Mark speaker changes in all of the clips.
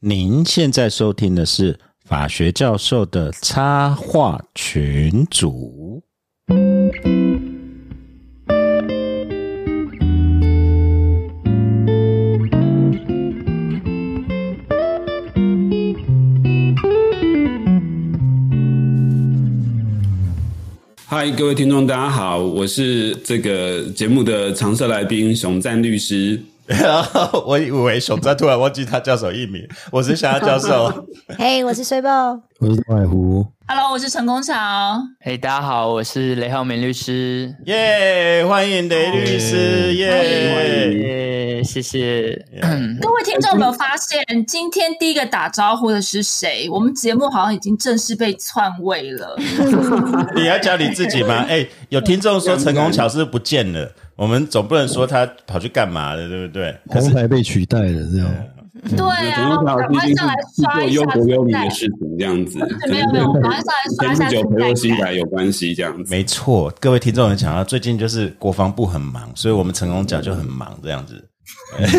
Speaker 1: 您现在收听的是法学教授的插画群组。
Speaker 2: 嗨，各位听众，大家好，我是这个节目的常设来宾熊赞律师。
Speaker 1: 然后我以为熊仔突然忘记他叫什么艺名，我是夏教授。
Speaker 3: 嘿，我是水豹。
Speaker 4: 我是外湖
Speaker 5: ，Hello，我是陈功桥。
Speaker 6: 嘿大家好，我是雷浩明律师。
Speaker 1: 耶欢迎雷律师，耶！
Speaker 6: 耶，谢谢。
Speaker 5: 各位听众有没有发现，今天第一个打招呼的是谁？我们节目好像已经正式被篡位了。
Speaker 1: 你要讲你自己吗？哎，有听众说陈功桥是不是不见了，我们总不能说他跑去干嘛的，对不对？
Speaker 4: 红牌被取代了，这样。
Speaker 5: 对啊，
Speaker 2: 陈
Speaker 5: 赶快上来刷一下
Speaker 2: 做忧国忧民的事情，这样子，
Speaker 5: 在。没有没有，赶快上来刷一下
Speaker 2: 前不久
Speaker 5: 存在
Speaker 2: 培佑新
Speaker 5: 感。
Speaker 2: 改有关系，这样子。
Speaker 1: 没错，各位听众有讲到，最近就是国防部很忙，所以我们成功奖就很忙这样子。
Speaker 5: 陪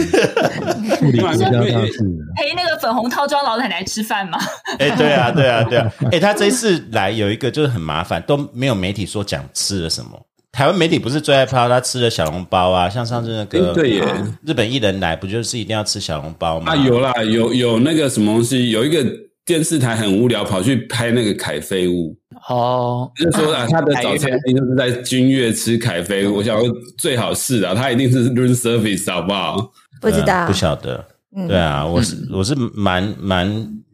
Speaker 5: 那个粉红套装老奶奶吃饭吗？
Speaker 1: 哎、对啊，对啊，对啊。哎、他这一次来有一个就是很麻烦，都没有媒体说讲吃了什么。台湾媒体不是最爱抛他吃了小笼包啊，像上次那个、
Speaker 2: 哎对耶
Speaker 1: 日本艺人来，不就是一定要吃小笼包吗？
Speaker 2: 啊，有啦，有有那个什么东西，有一个电视台很无聊，跑去拍那个凯菲屋，
Speaker 6: 哦，
Speaker 2: 就说啊，他的早餐一定就是在君悦吃凯菲屋。我想说最好是啊，他一定是 room service，好不好？
Speaker 3: 不知道
Speaker 1: 不，晓得。对啊，我是我是蛮蛮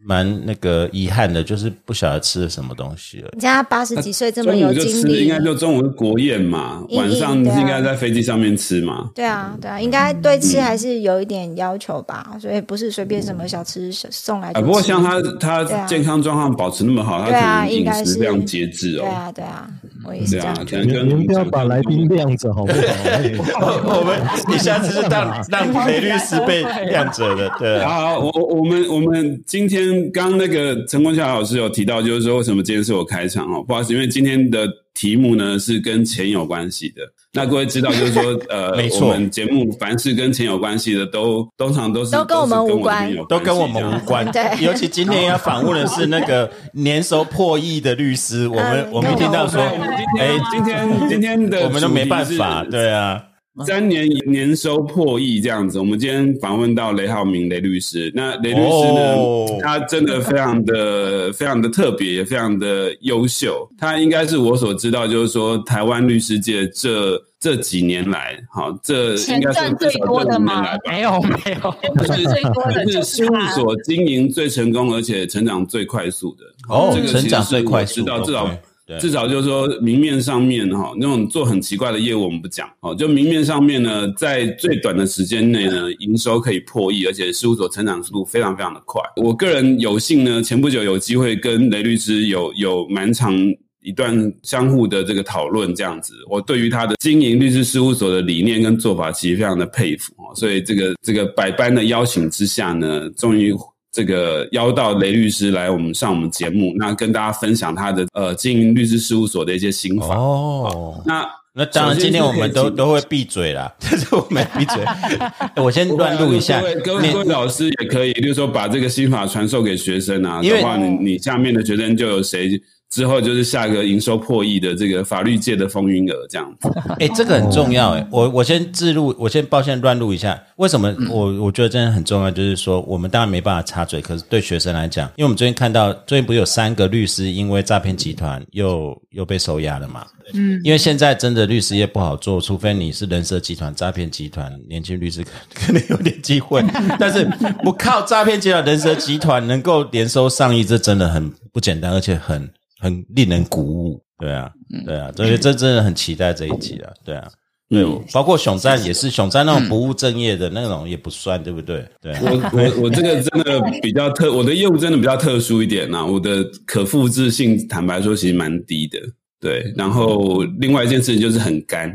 Speaker 1: 蛮那个遗憾的，就是不晓得吃了什么东西了。
Speaker 3: 人家八十几岁这么有
Speaker 2: 午就吃，
Speaker 3: 精力
Speaker 2: 应，该就中午是国宴嘛，
Speaker 3: 嗯
Speaker 2: 晚上
Speaker 3: 对啊
Speaker 2: 应该在飞机上面吃嘛。
Speaker 3: 对啊，对啊，应该对吃还是有一点要求吧，所以不是随便什么小吃送来吃。
Speaker 2: 不过像他他健康状况保持那么好，他可能饮
Speaker 3: 应该是
Speaker 2: 食非常节制哦。
Speaker 3: 对啊，对啊，我也是
Speaker 2: 对啊
Speaker 3: 这样，觉得。
Speaker 2: 可能跟
Speaker 4: 你们不要把来宾晾着好不好？
Speaker 1: 我们你下次是让让雷律师被晾着的，对啊。
Speaker 2: 好，我我我们我们今天刚刚那个陈光桥老师有提到，就是说为什么今天是我开场哦？不好意思，因为今天的题目呢是跟钱有关系的。那各位知道，就是说 呃，
Speaker 1: 没错
Speaker 2: 我们节目凡是跟钱有关系的，都通常都是
Speaker 3: 都跟我们无关
Speaker 1: 都跟我们无关。
Speaker 3: 对
Speaker 1: 尤其今天要访问的是那个年收破亿的律师，我们
Speaker 3: 嗯
Speaker 1: 我们一听到说，哎，
Speaker 2: 今天今天的
Speaker 1: 我们都没办法，对啊，
Speaker 2: 三年年收破亿这样子，我们今天访问到雷浩明雷律师。那雷律师呢，
Speaker 1: 哦
Speaker 2: 他真的非常的非常的特别，也非常的优秀。他应该是我所知道，就是说台湾律师界这这几年来，好，这应该是
Speaker 5: 钱赚最多的吗
Speaker 6: 没有没有，
Speaker 5: 不是最多的
Speaker 2: 是
Speaker 5: 就是
Speaker 2: 事务。所经营最成功，而且成长最快速的。
Speaker 1: 哦
Speaker 2: 这个其实
Speaker 1: 成长最快速
Speaker 2: 是我知道至少至少就是说明面上面哈，那种做很奇怪的业务我们不讲哦，就明面上面呢，在最短的时间内呢，营收可以破亿，而且事务所成长速度非常非常的快。我个人有幸呢，前不久有机会跟雷律师有有蛮长。一段相互的这个讨论，这样子，我对于他的经营律师事务所的理念跟做法，其实非常的佩服哦。所以这个这个百般的邀请之下呢，终于这个邀到雷律师来我们上我们节目，那跟大家分享他的呃经营律师事务所的一些心法。
Speaker 1: 哦。
Speaker 2: 那
Speaker 1: 那当然，今天我们都都会闭嘴啦，但是我们闭嘴。我先乱录一下
Speaker 2: 各位各，位老师也可以，就是说把这个心法传授给学生啊，
Speaker 1: 因为
Speaker 2: 的话，你你下面的学生就有谁之后就是下一个营收破亿的这个法律界的风云儿这样子。
Speaker 1: 哎、这个很重要哎、我我先自录，我先抱歉乱录一下。为什么我我觉得真的很重要？就是说，我们当然没办法插嘴，可是对学生来讲，因为我们最近看到，最近不是有三个律师因为诈骗集团又又被收押了嘛？嗯，因为现在真的律师业不好做，除非你是人蛇集团、诈骗集团，年轻律师可可能有点机会，但是不靠诈骗集团、人蛇集团能够连收上亿，这真的很不简单，而且很很令人鼓舞。对啊，对啊，所以这真的很期待这一集啊，对啊。对，包括熊战也是，熊战那种不务正业的那种也不算，对不对？对啊，
Speaker 2: 我我我这个真的比较特，我的业务真的比较特殊一点呐、我的可复制性，坦白说其实蛮低的。对，然后另外一件事情就是很干，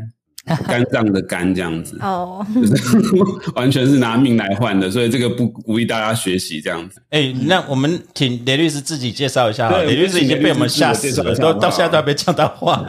Speaker 2: 肝脏的肝这样子，
Speaker 3: 哦，
Speaker 2: 就是 完全是拿命来换的，所以这个不鼓励大家学习这样子。
Speaker 1: 哎，那我们请雷律师自己介绍一下雷律师已经被我们吓死了，都到现在都还没讲到话。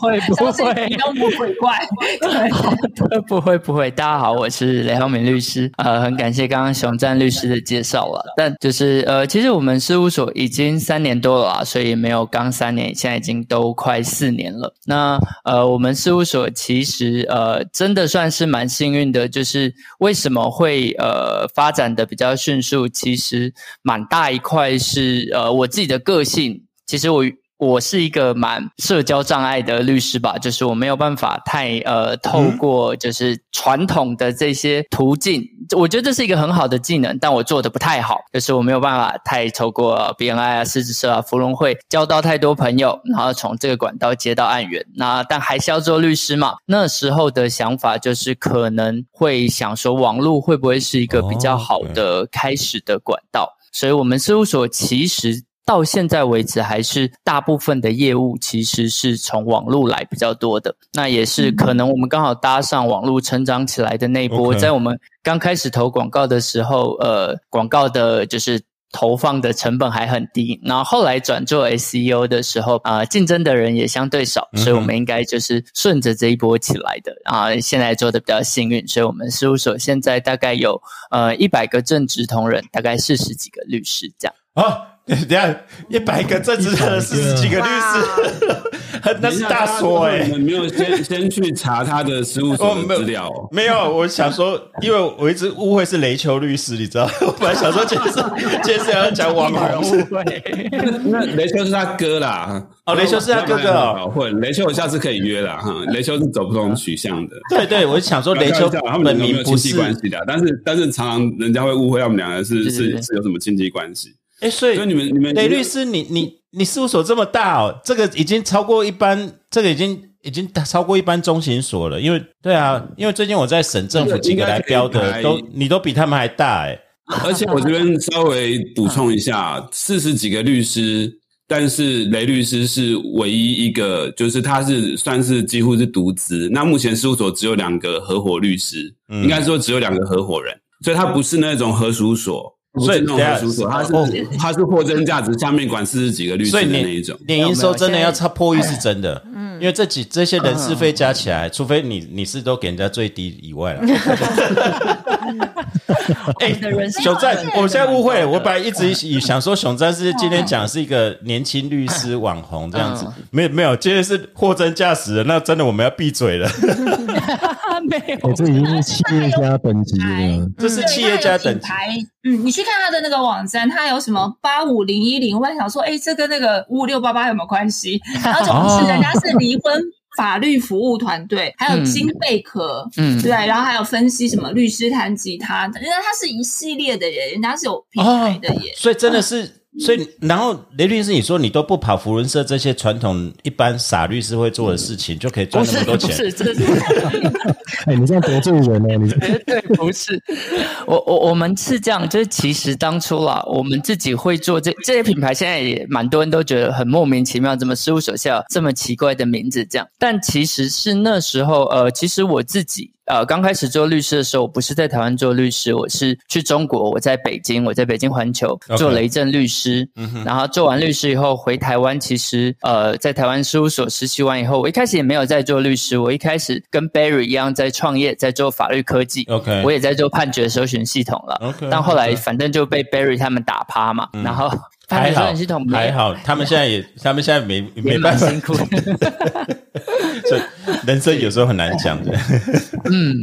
Speaker 6: 不会不会
Speaker 5: 你妖魔鬼怪。对，
Speaker 6: 不会不会，大家好，我是雷浩明律师。呃，很感谢刚刚熊赞律师的介绍了。但就是呃，其实我们事务所已经三年多了啊，所以没有刚三年，现在已经都快四年了。那呃，我们事务所其实呃，真的算是蛮幸运的，就是为什么会呃发展的比较迅速，其实蛮大一块是呃我自己的个性。其实我我是一个蛮社交障碍的律师吧，就是我没有办法太呃透过就是传统的这些途径，我觉得这是一个很好的技能，但我做的不太好，就是我没有办法太透过 BNI 啊、狮子社啊、芙蓉会交到太多朋友，然后从这个管道接到案源。那但还是要做律师嘛？那时候的想法就是可能会想说，网络会不会是一个比较好的开始的管道？所以我们事务所其实。到现在为止，还是大部分的业务其实是从网络来比较多的。那也是可能我们刚好搭上网络成长起来的那一波。在我们刚开始投广告的时候，呃，广告的就是投放的成本还很低。然后后来转做 SEO 的时候，啊、竞争的人也相对少，所以我们应该就是顺着这一波起来的啊、现在做的比较幸运，所以我们事务所现在大概有呃一百个正职同仁，大概四十几个律师这样。
Speaker 1: 哦，等下一百个正职的四十几个律师，那是大说哎、
Speaker 2: 你们没有先先去查他的事务所资料哦。
Speaker 1: 没有，我想说，因为我一直误会是雷秋律师，你知道？我本来想说今天是今天是要讲网红，
Speaker 2: 那雷秋是他哥啦，
Speaker 1: 哦雷秋是他哥哥哦
Speaker 2: 搞混，雷秋我下次可以约啦哈。雷秋是走不同取向的，
Speaker 1: 对对，我想说雷丘
Speaker 2: 开玩笑他们没
Speaker 1: 名不是
Speaker 2: 有亲戚，关系的，但是但是常常人家会误会他们两个是是是有什么亲戚关系。
Speaker 1: 哎，所以
Speaker 2: 所以你们你们
Speaker 1: 雷律师，你你你事务所这么大哦，这个已经超过一般，这个已经已经超过一般中型所了。因为对啊，因为最近我在省政府几个来标的，都你都比他们还大哎。
Speaker 2: 而且我这边稍微补充一下，四十几个律师，但是雷律师是唯一一个，就是他是算是几乎是独资。那目前事务所只有两个合伙律师，
Speaker 1: 嗯
Speaker 2: 应该说只有两个合伙人，所以他不是那种合属所，不
Speaker 1: 所以
Speaker 2: 是那种合属所，他是
Speaker 1: 哦
Speaker 2: 他是货真价实，下面管四十几个律师的
Speaker 1: 所以
Speaker 2: 那一种。
Speaker 1: 年营收真的要超破亿是真的，
Speaker 3: 嗯
Speaker 1: 因为这几这些人事费加起来，除非你你是都给人家最低以外了。哎，熊赞，我现在误会了，我本来一直以想说熊赞是今天讲是一个年轻律师网红这样子，没有没有，今天是货真价实的，那真的我们要闭嘴了，
Speaker 6: 没有
Speaker 4: 哦，这已经是企业家等级了。
Speaker 1: 这是企业家等级。
Speaker 5: 嗯，你去看他的那个网站，他有什么八五零一零，我还想说，哎，这跟那个五五六八八有没有关系？然后总之人家是离婚法律服务团队，还有金贝壳，
Speaker 6: 嗯。
Speaker 5: 对，然后还有分析什么律师弹吉他，人家他是一系列的人，人家是有品牌的耶。
Speaker 1: 所以真的是，所以然后雷律师，你说你都不跑福伦社这些传统一般傻律师会做的事情，就可以赚那么多钱。
Speaker 6: 不是，这是
Speaker 4: 哎，你这样得罪人呢！你
Speaker 6: 绝 对不是。我我我们是这样，就是其实当初啦，我们自己会做这这些品牌，现在也蛮多人都觉得很莫名其妙，怎么事务所下有这么奇怪的名字这样？但其实是那时候，呃，其实我自己。呃，刚开始做律师的时候，我不是在台湾做律师，我是去中国，我在北京，我在北京环球做雷震律师。然后做完律师以后回台湾，其实呃在台湾事务所实习完以后，我一开始也没有在做律师，我一开始跟 Barry 一样在创业，在做法律科技。
Speaker 1: OK
Speaker 6: 我也在做判决搜寻系统了。
Speaker 1: OK，
Speaker 6: 但后来反正就被 Barry 他们打趴嘛，然后
Speaker 1: 还好
Speaker 6: 寻系统没
Speaker 1: 还好，他们现在也，他们现在没
Speaker 6: 也
Speaker 1: 没办法，
Speaker 6: 蛮辛苦的。
Speaker 1: 所以人生有时候很难讲的。
Speaker 6: 嗯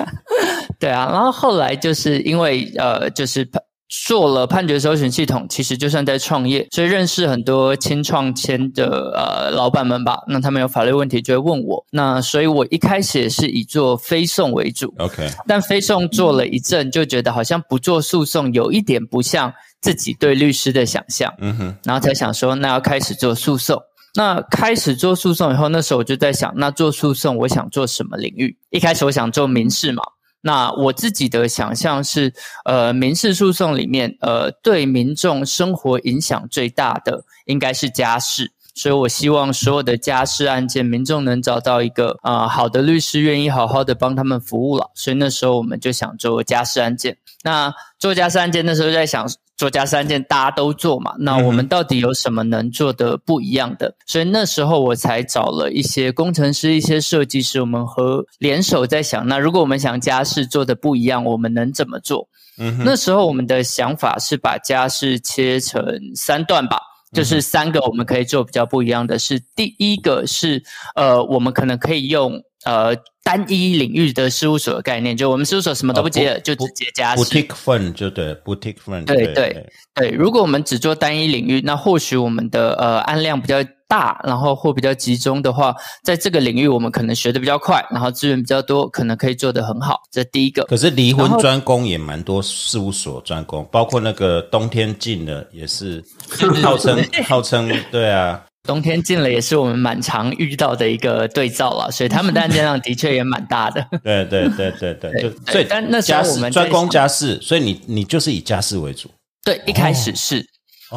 Speaker 6: 对啊，然后后来就是因为呃，就是判做了判决搜寻系统，其实就算在创业，所以认识很多新创签的呃老板们吧。那他们有法律问题就会问我，那所以我一开始也是以做非讼为主。
Speaker 1: OK，
Speaker 6: 但非讼做了一阵，就觉得好像不做诉讼有一点不像自己对律师的想象，
Speaker 1: 嗯哼，
Speaker 6: 然后才想说，那要开始做诉讼。那开始做诉讼以后，那时候我就在想，那做诉讼我想做什么领域？一开始我想做民事嘛。那我自己的想象是，呃，民事诉讼里面，呃，对民众生活影响最大的应该是家事。所以我希望所有的家事案件，民众能找到一个呃好的律师，愿意好好的帮他们服务了。所以那时候我们就想做家事案件。那做家事案件，那时候在想做家事案件大家都做嘛，那我们到底有什么能做的不一样的？所以那时候我才找了一些工程师、一些设计师，我们和联手在想，那如果我们想家事做的不一样，我们能怎么做？那时候我们的想法是把家事切成三段吧。就是三个我们可以做比较不一样的是，第一个是呃，我们可能可以用呃单一领域的事务所的概念，就我们事务所什么都不接了，就直接家事。
Speaker 1: boutique firm 就对，boutique firm
Speaker 6: 对对对。如果我们只做单一领域，那或许我们的呃案量比较大，然后或比较集中的话，在这个领域我们可能学的比较快，然后资源比较多，可能可以做得很好。这第一个。
Speaker 1: 可是离婚专攻也蛮多事务所专攻，包括那个冬天进的也是 号称号称对啊。
Speaker 6: 冬天进了也是我们蛮常遇到的一个对照了，所以他们的案件量的确也蛮大的。
Speaker 1: 对对对对对，就所以
Speaker 6: 但那时候我们
Speaker 1: 专攻家事，所以你你就是以家事为主。
Speaker 6: 对，一开始是，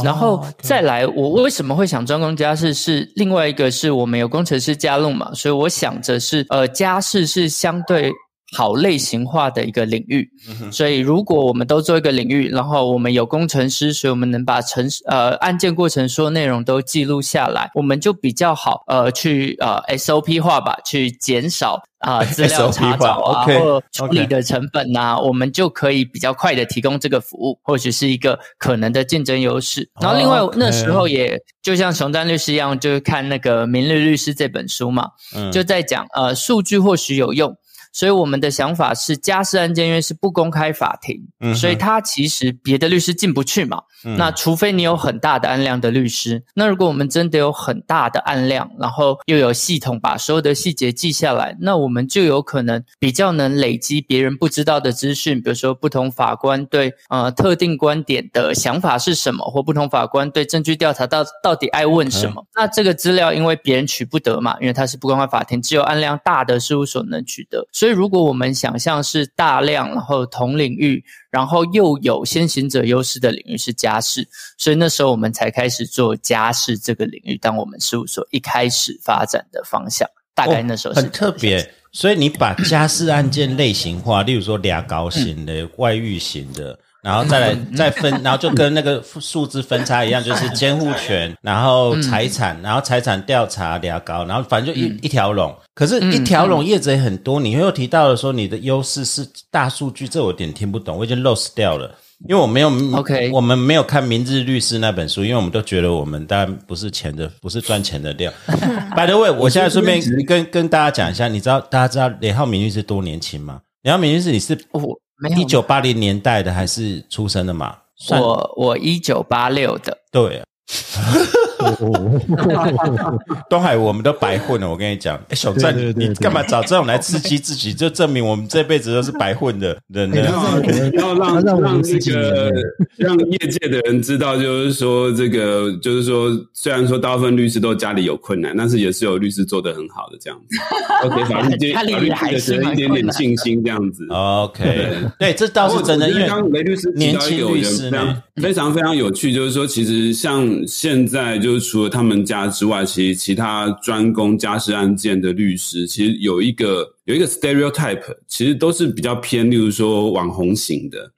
Speaker 6: 然后再来，我为什么会想专攻家事？是另外一个是我们有工程师加入嘛，所以我想着是呃家事是相对。好类型化的一个领域，所以如果我们都做一个领域，然后我们有工程师，所以我们能把程呃案件过程所有内容都记录下来，我们就比较好呃去呃 SOP 化吧，去减少啊 资料查找啊或处理的成本呐，我们就可以比较快的提供这个服务，或许是一个可能的竞争优势。然后另外那时候也就像熊丹律师一样，就是看那个《明日律师》这本书嘛，就在讲呃数据或许有用。所以我们的想法是，家事案件因为是不公开法庭，所以他其实别的律师进不去嘛。那除非你有很大的案量的律师，那如果我们真的有很大的案量，然后又有系统把所有的细节记下来，那我们就有可能比较能累积别人不知道的资讯，比如说不同法官对呃特定观点的想法是什么，或不同法官对证据调查到到底爱问什么。那这个资料因为别人取不得嘛，因为它是不公开法庭，只有案量大的事务所能取得，所以。所以，如果我们想象是大量，然后同领域，然后又有先行者优势的领域是家事，所以那时候我们才开始做家事这个领域，当我们事务所一开始发展的方向，大概那时候
Speaker 1: 很特别。所以你把家事案件类型化，例如说俩高型的、外遇型的。然后再来 再分，然后就跟那个数字分差一样，就是 监护权，然后财产，然后财产调查俩高，然后反正就一一条龙。可是，一条龙业者也很多。你又提到了说你的优势是大数据，这我有点听不懂，我已经 lost 掉了，因为我没有
Speaker 6: OK，
Speaker 1: 我们没有看《明日律师》那本书，因为我们都觉得我们当然不是钱的，不是赚钱的料。By the way，我现在顺便跟跟大家讲一下，你知道大家知道雷浩明律师多年轻吗？雷浩明律师你是
Speaker 6: 我。
Speaker 1: 一九八零年代的还是出生的嘛？
Speaker 6: 我我一九八六的，
Speaker 1: 对。东海，我们都白混了。我跟你讲，哎，小郑，你干嘛找这种来刺激自己？就证明我们这辈子都是白混的人。
Speaker 2: 要要让让让这个让业界的人知道，就是说这个，就是说，虽然说大部分律师都家里有困难，但是也是有律师做的很好的这样子。OK，法律界法律界的一点点信心这样子。
Speaker 1: OK，对，这倒是真的。因为
Speaker 2: 刚雷律师
Speaker 1: 年轻律师
Speaker 2: 呢，非常非常有趣，就是说，其实像现在就。除了他们家之外，其实其他专攻家事案件的律师，其实有一个有一个 stereotype，其实都是比较偏，例如说网红型的，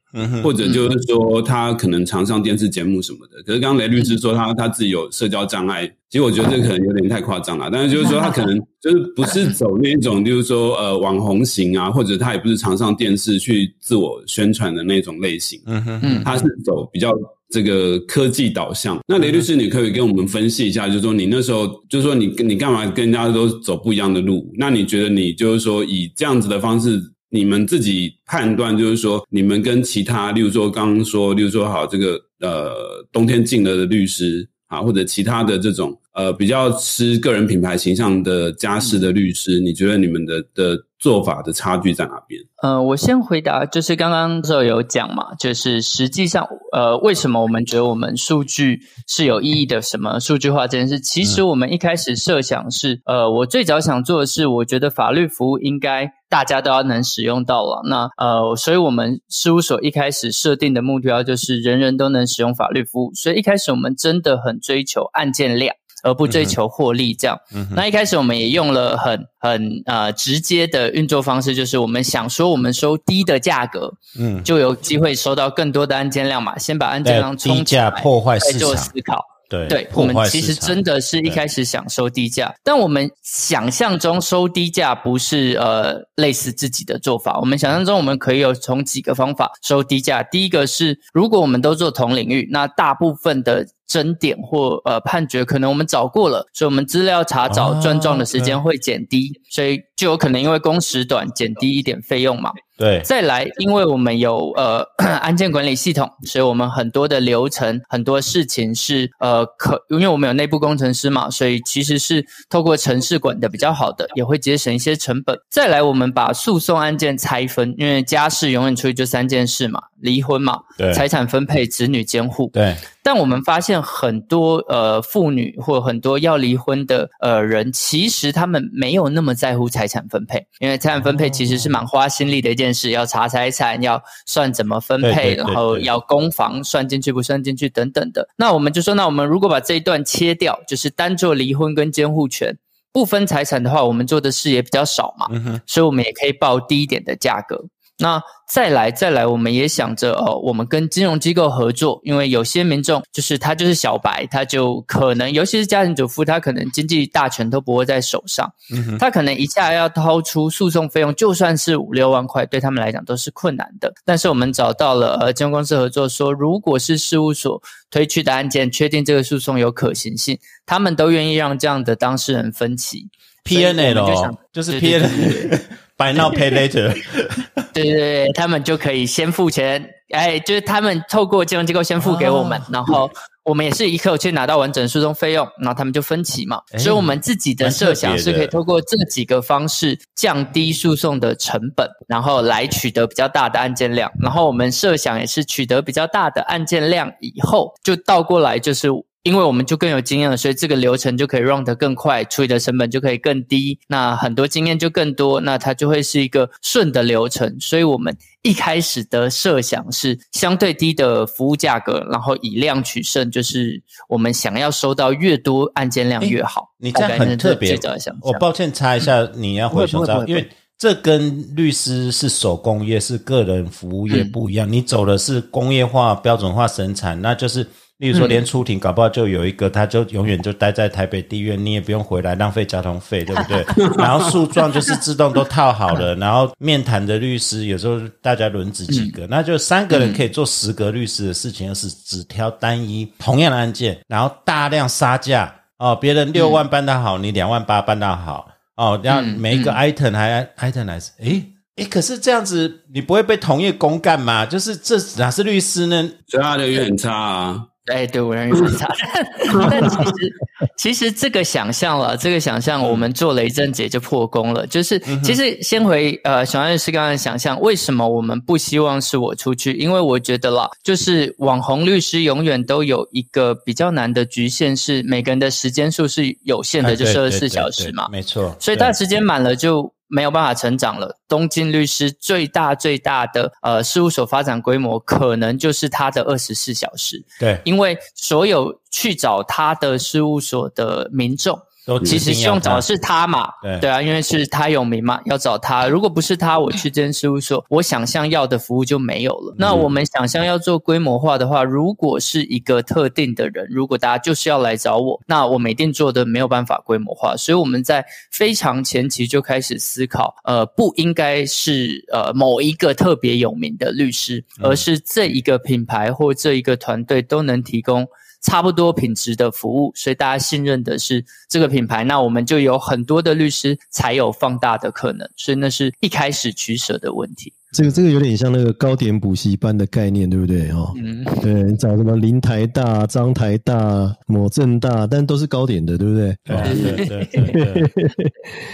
Speaker 2: 或者就是说他可能常上电视节目什么的。可是刚刚雷律师说他他自己有社交障碍，其实我觉得这可能有点太夸张了。但是就是说他可能 就是不是走那种，就是说呃网红型啊，或者他也不是常上电视去自我宣传的那种类型。嗯哼，他是走比较。这个科技导向，那雷律师，你可以跟我们分析一下，就是说你那时候，就是说你你干嘛跟人家都走不一样的路？那你觉得你就是说以这样子的方式，你们自己判断，就是说你们跟其他，例如说刚刚说，例如说好这个呃冬天进了的律师啊，或者其他的这种呃比较吃个人品牌形象的家事的律师，你觉得你们的的做法的差距在哪边？
Speaker 6: 呃，我先回答，就是刚刚就有讲嘛，就是实际上，呃，为什么我们觉得我们数据是有意义的？什么数据化这件事？其实我们一开始设想是，呃，我最早想做的是，我觉得法律服务应该大家都要能使用到了。那呃，所以我们事务所一开始设定的目标就是人人都能使用法律服务。所以一开始我们真的很追求案件量。而不追求获利。这样，那一开始我们也用了很很呃直接的运作方式，就是我们想说，我们收低的价格，嗯，就有机会收到更多的案件量嘛，先把案件量冲起来，
Speaker 1: 破坏市场，
Speaker 6: 思考。
Speaker 1: 对，
Speaker 6: 对我们其实真的是一开始想收低价，但我们想象中收低价不是呃类似自己的做法。我们想象中我们可以有从几个方法收低价。第一个是，如果我们都做同领域，那大部分的争点或呃判决可能我们找过了，所以我们资料查找转状的时间会减低，所以就有可能因为工时短减低一点费用嘛。
Speaker 1: 对，
Speaker 6: 再来，因为我们有呃 案件管理系统，所以我们很多的流程、很多事情是呃可，因为我们有内部工程师嘛，所以其实是透过城市管的比较好的，也会节省一些成本。再来，我们把诉讼案件拆分，因为家事永远出去就三件事嘛，离婚嘛，财产分配、子女监护。
Speaker 1: 对。
Speaker 6: 但我们发现很多呃妇女或很多要离婚的呃人，其实他们没有那么在乎财产分配，因为财产分配其实是蛮花心力的一件事，要查财产，要算怎么分配，然后要公房算进去不算进去等等的。那我们就说，那我们如果把这一段切掉，就是单做离婚跟监护权不分财产的话，我们做的事也比较少嘛，所以我们也可以报低一点的价格。那再来再来，我们也想着哦，我们跟金融机构合作，因为有些民众就是他就是小白，他就可能，尤其是家庭主妇，他可能经济大权都不会在手上，他可能一下要掏出诉讼费用，就算是五六万块，对他们来讲都是困难的。但是我们找到了呃金融公司合作，说如果是事务所推去的案件，确定这个诉讼有可行性，他们都愿意让这样的当事人分期。
Speaker 1: P N L 哦，就是 P N L。Buy now, pay later。
Speaker 6: 对对对，他们就可以先付钱，哎，就是他们透过金融机构先付给我们，然后我们也是一刻去拿到完整诉讼费用，然后他们就分期嘛。所以，我们自己的设想是可以透过这几个方式降低诉讼的成本，然后来取得比较大的案件量。然后，我们设想也是取得比较大的案件量以后，就倒过来就是。因为我们就更有经验了，所以这个流程就可以 run 得更快，处理的成本就可以更低。那很多经验就更多，那它就会是一个顺的流程。所以我们一开始的设想是相对低的服务价格，然后以量取胜，就是我们想要收到越多案件量越好。
Speaker 1: 你这样很特别。我抱歉插一下，你要回熊照，因为这跟律师是手工业、是个人服务业不一样。你走的是工业化、标准化生产，那就是。例如说，连出庭搞不好就有一个，他就永远就待在台北地院，你也不用回来浪费交通费，对不对？然后诉状就是自动都套好了，然后面谈的律师有时候大家轮值几个，那就三个人可以做十个律师的事情，而是只挑单一同样的案件，然后大量杀价哦，别人六万办得好，你两万八办得好哦，然后每一个 item 还 item 来，诶诶，可是这样子你不会被同业公干吗？就是这哪是律师呢？
Speaker 2: 所以他的也很差啊。
Speaker 6: 哎，对我认为很差，但其实其实这个想象了，这个想象我们做了一阵子就破功了。就是其实先回呃小安律师刚刚想象，为什么我们不希望是我出去？因为我觉得啦，就是网红律师永远都有一个比较难的局限，是每个人的时间数是有限的，就是二十四小时嘛，
Speaker 1: 没错。
Speaker 6: 所以他时间满了就。没有办法成长了。东京律师最大最大的呃事务所发展规模，可能就是他的二十四小时。
Speaker 1: 对，
Speaker 6: 因为所有去找他的事务所的民众。其实希望找的是他嘛，对啊，因为是他有名嘛，要找他。如果不是他，我去这间事务所，我想象要的服务就没有了。那我们想象要做规模化的话，如果是一个特定的人，如果大家就是要来找我，那我们一定做的没有办法规模化。所以我们在非常前期就开始思考，呃，不应该是呃某一个特别有名的律师，而是这一个品牌或这一个团队都能提供。差不多品质的服务，所以大家信任的是这个品牌，那我们就有很多的律师才有放大的可能，所以那是一开始取舍的问题。
Speaker 4: 这个这个有点像那个高点补习班的概念，对不对？哦，嗯，对你找什么林台大、张台大、某正大，但都是高点的，对不对？
Speaker 1: 对对对，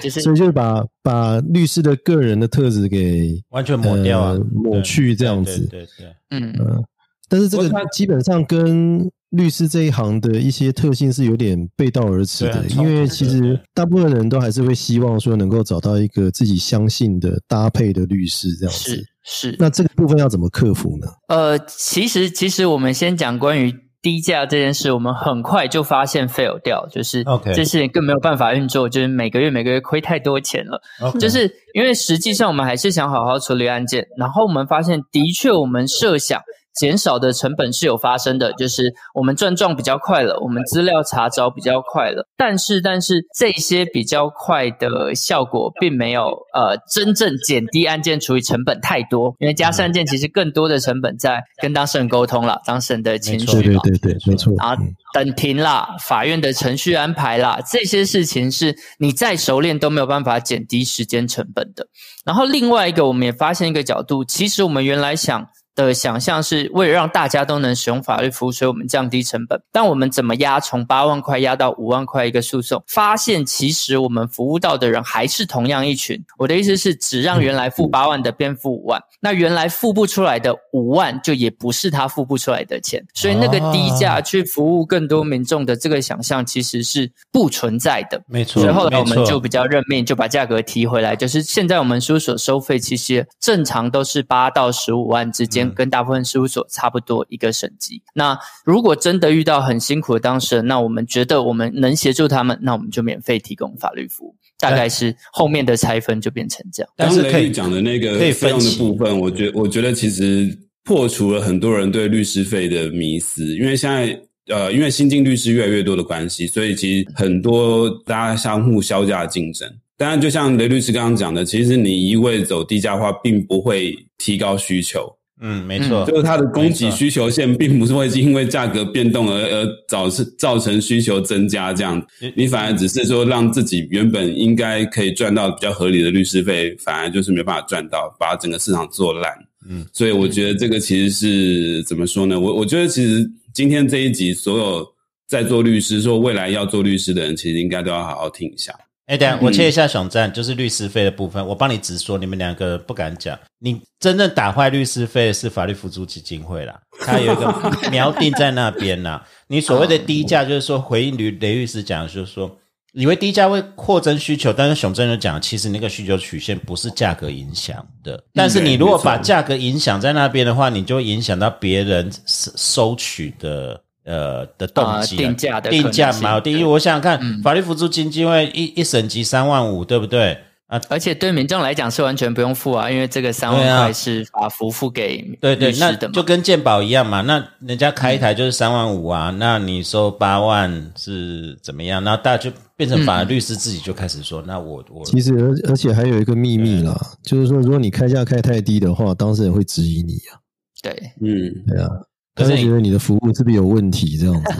Speaker 6: 就是
Speaker 4: 所以就是把把律师的个人的特质给
Speaker 1: 完全抹掉啊，
Speaker 4: 抹去这样子，
Speaker 1: 对对，
Speaker 6: 嗯嗯，
Speaker 4: 但是这个基本上跟。律师这一行的一些特性是有点背道而驰的，因为其实大部分人都还是会希望说能够找到一个自己相信的搭配的律师这样子。
Speaker 6: 是是，
Speaker 4: 那这个部分要怎么克服呢？
Speaker 6: 呃，其实其实我们先讲关于。低价这件事，我们很快就发现 fail 掉，就是
Speaker 1: OK
Speaker 6: 这事情更没有办法运作，就是每个月每个月亏太多钱了。就是因为实际上我们还是想好好处理案件，然后我们发现的确我们设想减少的成本是有发生的，就是我们转账比较快了，我们资料查找比较快了，但是但是这些比较快的效果并没有呃真正减低案件处理成本太多，因为加事案件其实更多的成本在跟当事人沟通了，当事人的情绪嘛，
Speaker 4: 对对对对，没错。
Speaker 6: 然后
Speaker 4: 嗯
Speaker 6: 等庭啦、法院的程序安排啦，这些事情是你再熟练都没有办法减低时间成本的。然后另外一个，我们也发现一个角度，其实我们原来想的想象是为了让大家都能使用法律服务，所以我们降低成本。但我们怎么压从八万块压到五万块一个诉讼，发现其实我们服务到的人还是同样一群。我的意思是，只让原来付八万的变付五万，那原来付不出来的五万，就也不是他付不出来的钱。所以那个低价去服务更多民众的这个想象，其实是不存在的。
Speaker 1: 没错，
Speaker 6: 所以后来我们就比较认命，就把价格提回来。就是现在我们事务所收费，其实正常都是八到十五万之间，跟大部分事务所差不多一个省级。那如果真的遇到很辛苦的当事人，那我们觉得我们能协助他们，那我们就免费提供法律服务。大概是后面的拆分就变成这样。
Speaker 1: 但是可以
Speaker 2: 律讲的那个
Speaker 1: 可以
Speaker 2: 费用的部分，我觉我觉得其实破除了很多人对律师费的迷思，因为现在。呃，因为新进律师越来越多的关系，所以其实很多大家相互销价竞争。当然，就像雷律师刚刚讲的，其实你一味走低价化，并不会提高需求。
Speaker 1: 嗯，没错，
Speaker 2: 就是它的供给需求线，并不是会因为价格变动而而造成造成需求增加这样，你反而只是说让自己原本应该可以赚到比较合理的律师费，反而就是没办法赚到，把整个市场做烂。
Speaker 1: 嗯，
Speaker 2: 所以我觉得这个其实是怎么说呢？我我觉得其实今天这一集所有在做律师，说未来要做律师的人，其实应该都要好好听一下。
Speaker 1: 哎，等下我切一下熊赞，就是律师费的部分，我帮你直说，你们两个不敢讲。你真正打坏律师费的是法律辅助基金会啦，它有一个 锚定在那边啦。你所谓的低价，就是说回应雷雷律师讲，就是说以为低价会扩增需求，但是熊正就讲，其实那个需求曲线不是价格影响的。但是你如果把价格影响在那边的话，你就会影响到别人收收取的。呃的动机、
Speaker 6: 啊定价的
Speaker 1: 定价嘛，第一，我想想看，法律辅助基金会一一审级三万五，对不对？啊，
Speaker 6: 而且对民众来讲是完全不用付啊，因为这个三万块是法服付给
Speaker 1: 对对，那
Speaker 6: 律师的嘛。
Speaker 1: 就跟健保一样嘛。那人家开一台就是三万五啊，那你收八万是怎么样？那大家就变成法律师自己就开始说，那我我
Speaker 4: 其实而而且还有一个秘密啦，就是说，如果你开价开太低的话，当事人会质疑你啊，
Speaker 6: 对。
Speaker 2: 嗯，
Speaker 4: 对啊，
Speaker 1: 可是
Speaker 4: 觉得你的服务是不是有问题这样子？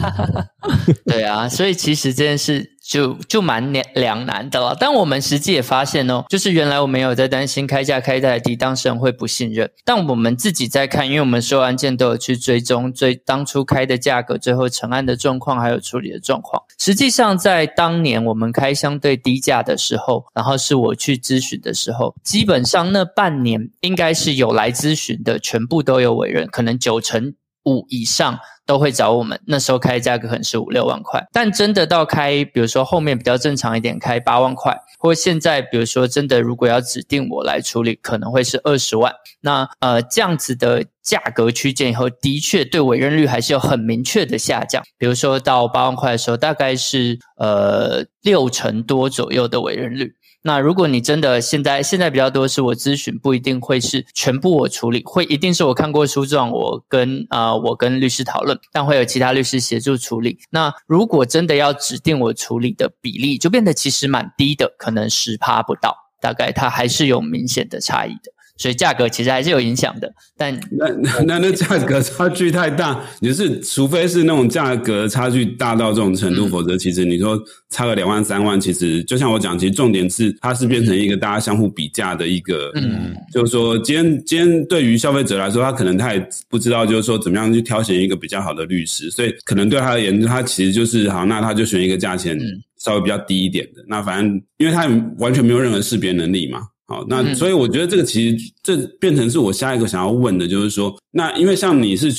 Speaker 6: 对啊，所以其实这件事就就蛮两两难的了。但我们实际也发现哦，就是原来我们有在担心开价开太低，当事人会不信任。但我们自己在看，因为我们所有案件都有去追踪最当初开的价格，最后成案的状况，还有处理的状况。实际上，在当年我们开相对低价的时候，然后是我去咨询的时候，基本上那半年应该是有来咨询的，全部都有委任，可能九成五以上都会找我们。那时候开的价格可能是五六万块，但真的到开，比如说后面比较正常一点，开八万块，或现在比如说真的如果要指定我来处理，可能会是二十万。那呃这样子的价格区间以后，的确对委任率还是有很明确的下降。比如说到八万块的时候，大概是呃六成多左右的委任率。那如果你真的现在现在比较多是我咨询，不一定会是全部我处理，会一定是我看过书状，我跟啊、我跟律师讨论，但会有其他律师协助处理。那如果真的要指定我处理的比例，就变得其实蛮低的，可能十趴不到，大概它还是有明显的差异的。所以价格其实还是有影响的，但
Speaker 2: 那那那那价格差距太大，你是除非是那种价格差距大到这种程度，
Speaker 6: 嗯。
Speaker 2: 否则其实你说差个两万三万，其实就像我讲，其实重点是它是变成一个大家相互比价的一个，
Speaker 6: 嗯，
Speaker 2: 就是说今天今天对于消费者来说，他可能他也不知道，就是说怎么样去挑选一个比较好的律师，所以可能对他而言，他其实就是好，那他就选一个价钱
Speaker 6: 嗯。
Speaker 2: 稍微比较低一点的，那反正因为他也完全没有任何识别能力嘛。好，那
Speaker 6: 嗯
Speaker 2: 所以我觉得这个其实这变成是我下一个想要问的，就是说，那因为像你是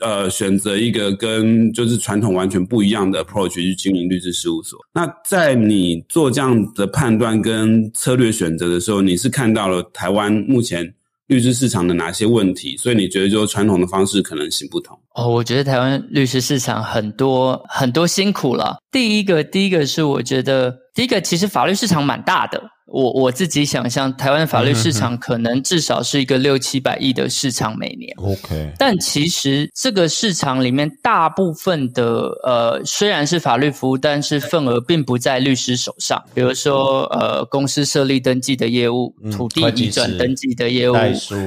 Speaker 2: 呃选择一个跟就是传统完全不一样的 approach 去经营律师事务所，那在你做这样的判断跟策略选择的时候，你是看到了台湾目前律师市场的哪些问题？所以你觉得就传统的方式可能行不通？
Speaker 6: 哦，我觉得台湾律师市场很多很多辛苦了。第一个，第一个是我觉得，第一个其实法律市场蛮大的。我我自己想象，台湾法律市场可能至少是一个六七百亿的市场每年。
Speaker 1: OK，
Speaker 6: 但其实这个市场里面大部分的呃，虽然是法律服务，但是份额并不在律师手上。比如说呃，公司设立登记的业务、土地移转登记的业务，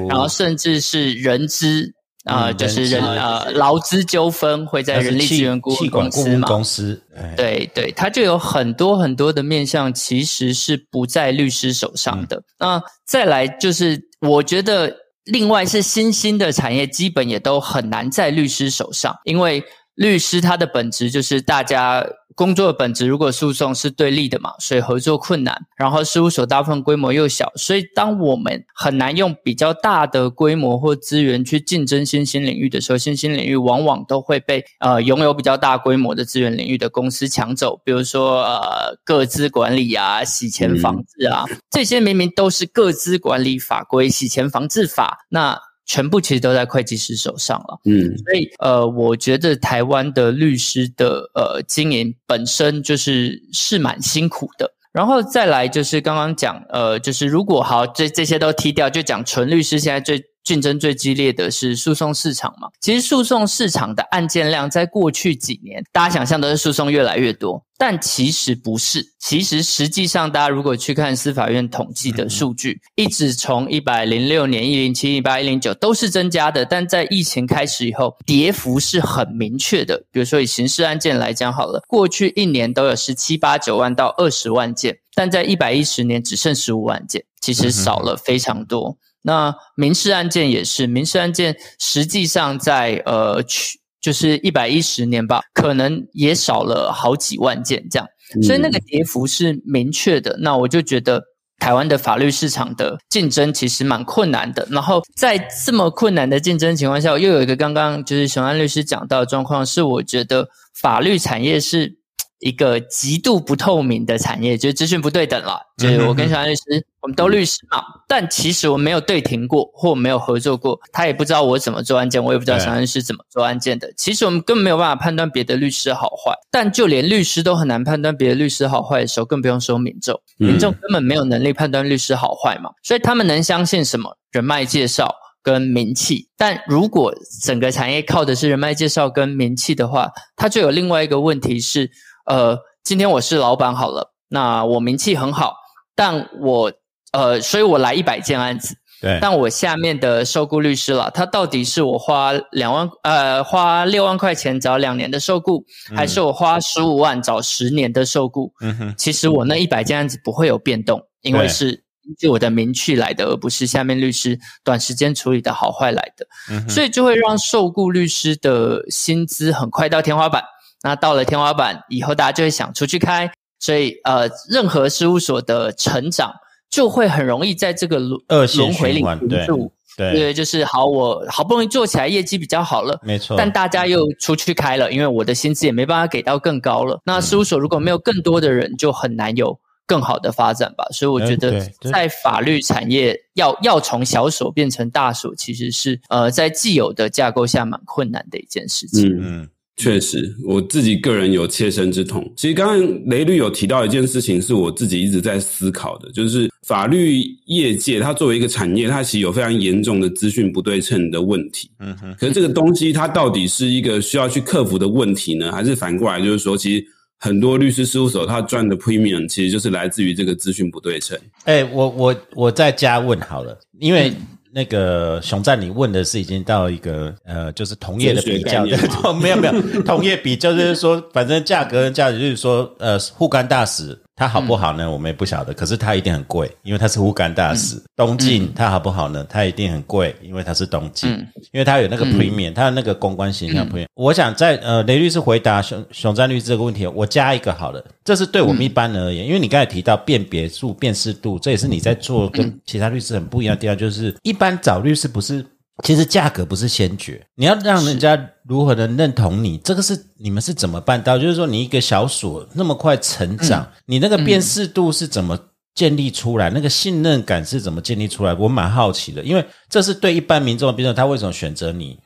Speaker 6: 然后甚至是人资。啊，就是人呃劳资纠纷会在人力资源顾问公司嘛？
Speaker 1: 公司
Speaker 6: 对对，它就有很多很多的面向，其实是不在律师手上的。那再来就是，我觉得另外是新兴的产业，基本也都很难在律师手上，因为律师他的本质就是大家。工作的本质，如果诉讼是对立的嘛，所以合作困难。然后事务所大部分规模又小，所以当我们很难用比较大的规模或资源去竞争新兴领域的时候，新兴领域往往都会被呃拥有比较大规模的资源领域的公司抢走。比如说呃，各资管理啊、洗钱防治啊，这些明明都是各资管理法规、洗钱防治法，那。全部其实都在会计师手上了，嗯，所以呃，我觉得台湾的律师的呃经营本身就是是蛮辛苦的。然后再来就是刚刚讲呃，就是如果好这这些都踢掉，就讲纯律师现在最。竞争最激烈的是诉讼市场嘛？其实诉讼市场的案件量在过去几年，大家想象都是诉讼越来越多，但其实不是。其实实际上，大家如果去看司法院统计的数据，一直从一百零六年、一零七、一八、一零九都是增加的，但在疫情开始以后，跌幅是很明确的。比如说以刑事案件来讲好了，过去一年都有十七八九万到二十万件，但在一百一十年只剩十五万件，其实少了非常多。那民事案件也是，民事案件实际上在呃去就是一百一十年吧，可能也少了好几万件这样，所以那个跌幅是明确的。那我就觉得台湾的法律市场的竞争其实蛮困难的。然后在这么困难的竞争情况下，又有一个刚刚就是熊安律师讲到的状况，是我觉得法律产业是。一个极度不透明的产业，就是资讯不对等了。就是我跟小安律师，我们都律师嘛，但其实我没有对庭过，或没有合作过，他也不知道我怎么做案件，我也不知道小安律师怎么做案件的。其实我们根本没有办法判断别的律师好坏，但就连律师都很难判断别的律师好坏的时候，更不用说民众。民众根本没有能力判断律师好坏嘛，所以他们能相信什么？人脉介绍跟名气。但如果整个产业靠的是人脉介绍跟名气的话，它就有另外一个问题是。呃，今天我是老板好了，那我名气很好，但我呃，所以我来一百件案子，
Speaker 1: 对，
Speaker 6: 但我下面的受雇律师了，他到底是我花两万呃花六万块钱找两年的受雇，还是我花十五万找十年的受雇？嗯哼，其实我那一百件案子不会有变动，因为是依据我的名气来的，而不是下面律师短时间处理的好坏来的，嗯所以就会让受雇律师的薪资很快到天花板。那到了天花板以后，大家就会想出去开，所以呃，任何事务所的成长就会很容易在这个轮轮回里停住。
Speaker 1: 对
Speaker 6: 对，就是好，我好不容易做起来，业绩比较好了，
Speaker 1: 没错。
Speaker 6: 但大家又出去开了，因为我的薪资也没办法给到更高了。那事务所如果没有更多的人，就很难有更好的发展吧。所以我觉得，在法律产业要要从小所变成大所，其实是呃，在既有的架构下蛮困难的一件事情。嗯。
Speaker 2: 确实，我自己个人有切身之痛。其实刚刚雷律有提到一件事情，是我自己一直在思考的，就是法律业界它作为一个产业，它其实有非常严重的资讯不对称的问题。嗯哼。可是这个东西它到底是一个需要去克服的问题呢，还是反过来就是说，其实很多律师事务所它赚的 premium 其实就是来自于这个资讯不对称？
Speaker 1: 哎，我我我再加问好了，因为。那个熊赞，你问的是已经到一个呃，就是同业的比较的，没有没有同业比，就是说，反正价格跟价值就是说，呃，护肝大使。它好不好呢？我们也不晓得。可是它一定很贵，因为它是乌干大使。东晋它好不好呢？它一定很贵，因为它是东晋。因为它有那个 premium，它有那个公关形象 premium。我想在呃雷律师回答熊熊战律师这个问题，我加一个好了。这是对我们一般人而言，因为你刚才提到辨别度、辨识度，这也是你在做跟其他律师很不一样的地方。就是一般找律师不是。其实价格不是先决，你要让人家如何的认同你，这个是你们是怎么办到？就是说，你一个小所那么快成长，你那个辨识度是怎么建立出来？那个信任感是怎么建立出来？我蛮好奇的，因为这是对一般民众，比如说他为什么选择你？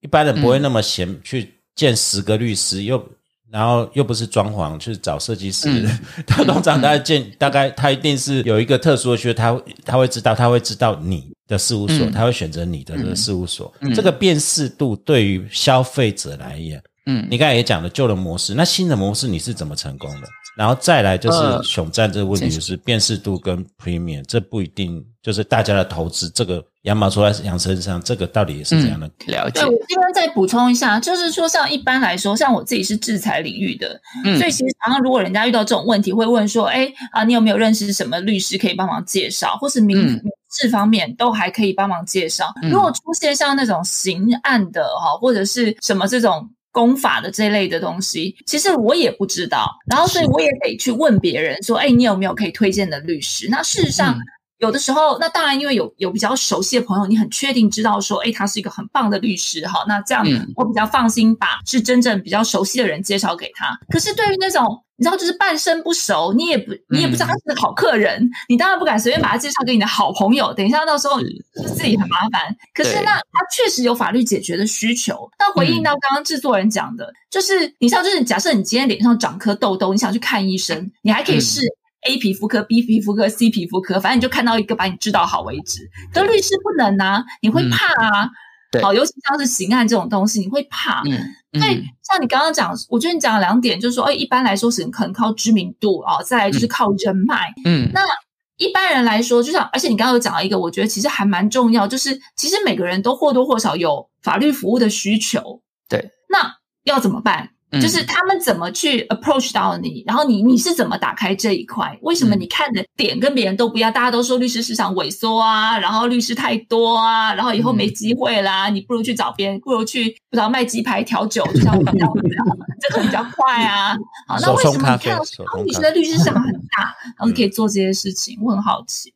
Speaker 1: 一般人不会那么闲去见十个律师，又然后又不是装潢去找设计师，他通常他见大概他一定是有一个特殊的需求，他他会知道他会知道你的事务所，他会选择你的这个事务所。这个辨识度对于消费者来言，嗯，你刚才也讲了旧的模式，那新的模式你是怎么成功的？然后再来就是熊战这个问题，就是辨识度跟 premium，这不一定就是大家的投资。这个羊毛出在羊身上，这个到底也是怎样的
Speaker 6: 了解？
Speaker 5: 对我这边再补充一下，就是说，像一般来说，像我自己是制裁领域的，所以其实常常如果人家遇到这种问题，会问说：“哎啊，你有没有认识什么律师可以帮忙介绍，或是民民事方面都还可以帮忙介绍？如果出现像那种刑案的哈，或者是什么这种。”公法的这类的东西，其实我也不知道，然后所以我也得去问别人说：“哎，你有没有可以推荐的律师？”那事实上，有的时候，那当然因为有有比较熟悉的朋友，你很确定知道说：“哎，他是一个很棒的律师。”哈，那这样我比较放心，把是真正比较熟悉的人介绍给他。可是对于那种，你知道，就是半生不熟，你也不，你也不知道他是个好客人，你当然不敢随便把他介绍给你的好朋友。等一下，到时候自己很麻烦。可是那他确实有法律解决的需求。那回应到刚刚制作人讲的，就是你知道，就是假设你今天脸上长颗痘痘，你想去看医生，你还可以试 A 皮肤科、B 皮肤科、C 皮肤科，反正你就看到一个把你治到好为止。可律师不能啊，你会怕啊。好，尤其像是刑案这种东西，你会怕。嗯，所以像你刚刚讲，我觉得你讲了两点，就是说，哎，一般来说是可能靠知名度啊，再来就是靠人脉。嗯，那一般人来说，就像，而且你刚刚有讲到一个，我觉得其实还蛮重要，就是其实每个人都或多或少有法律服务的需求。
Speaker 6: 对，
Speaker 5: 那要怎么办？就是他们怎么去 approach 到你，然后你你是怎么打开这一块？为什么你看的点跟别人都不一样？大家都说律师市场萎缩啊，然后律师太多啊，然后以后没机会啦，你不如去找别人，不如去不知道卖鸡排调酒，就像我们这样，这个比较快啊。好，那为什么你看到你觉得律师市场很大，然后可以做这些事情？我很好奇。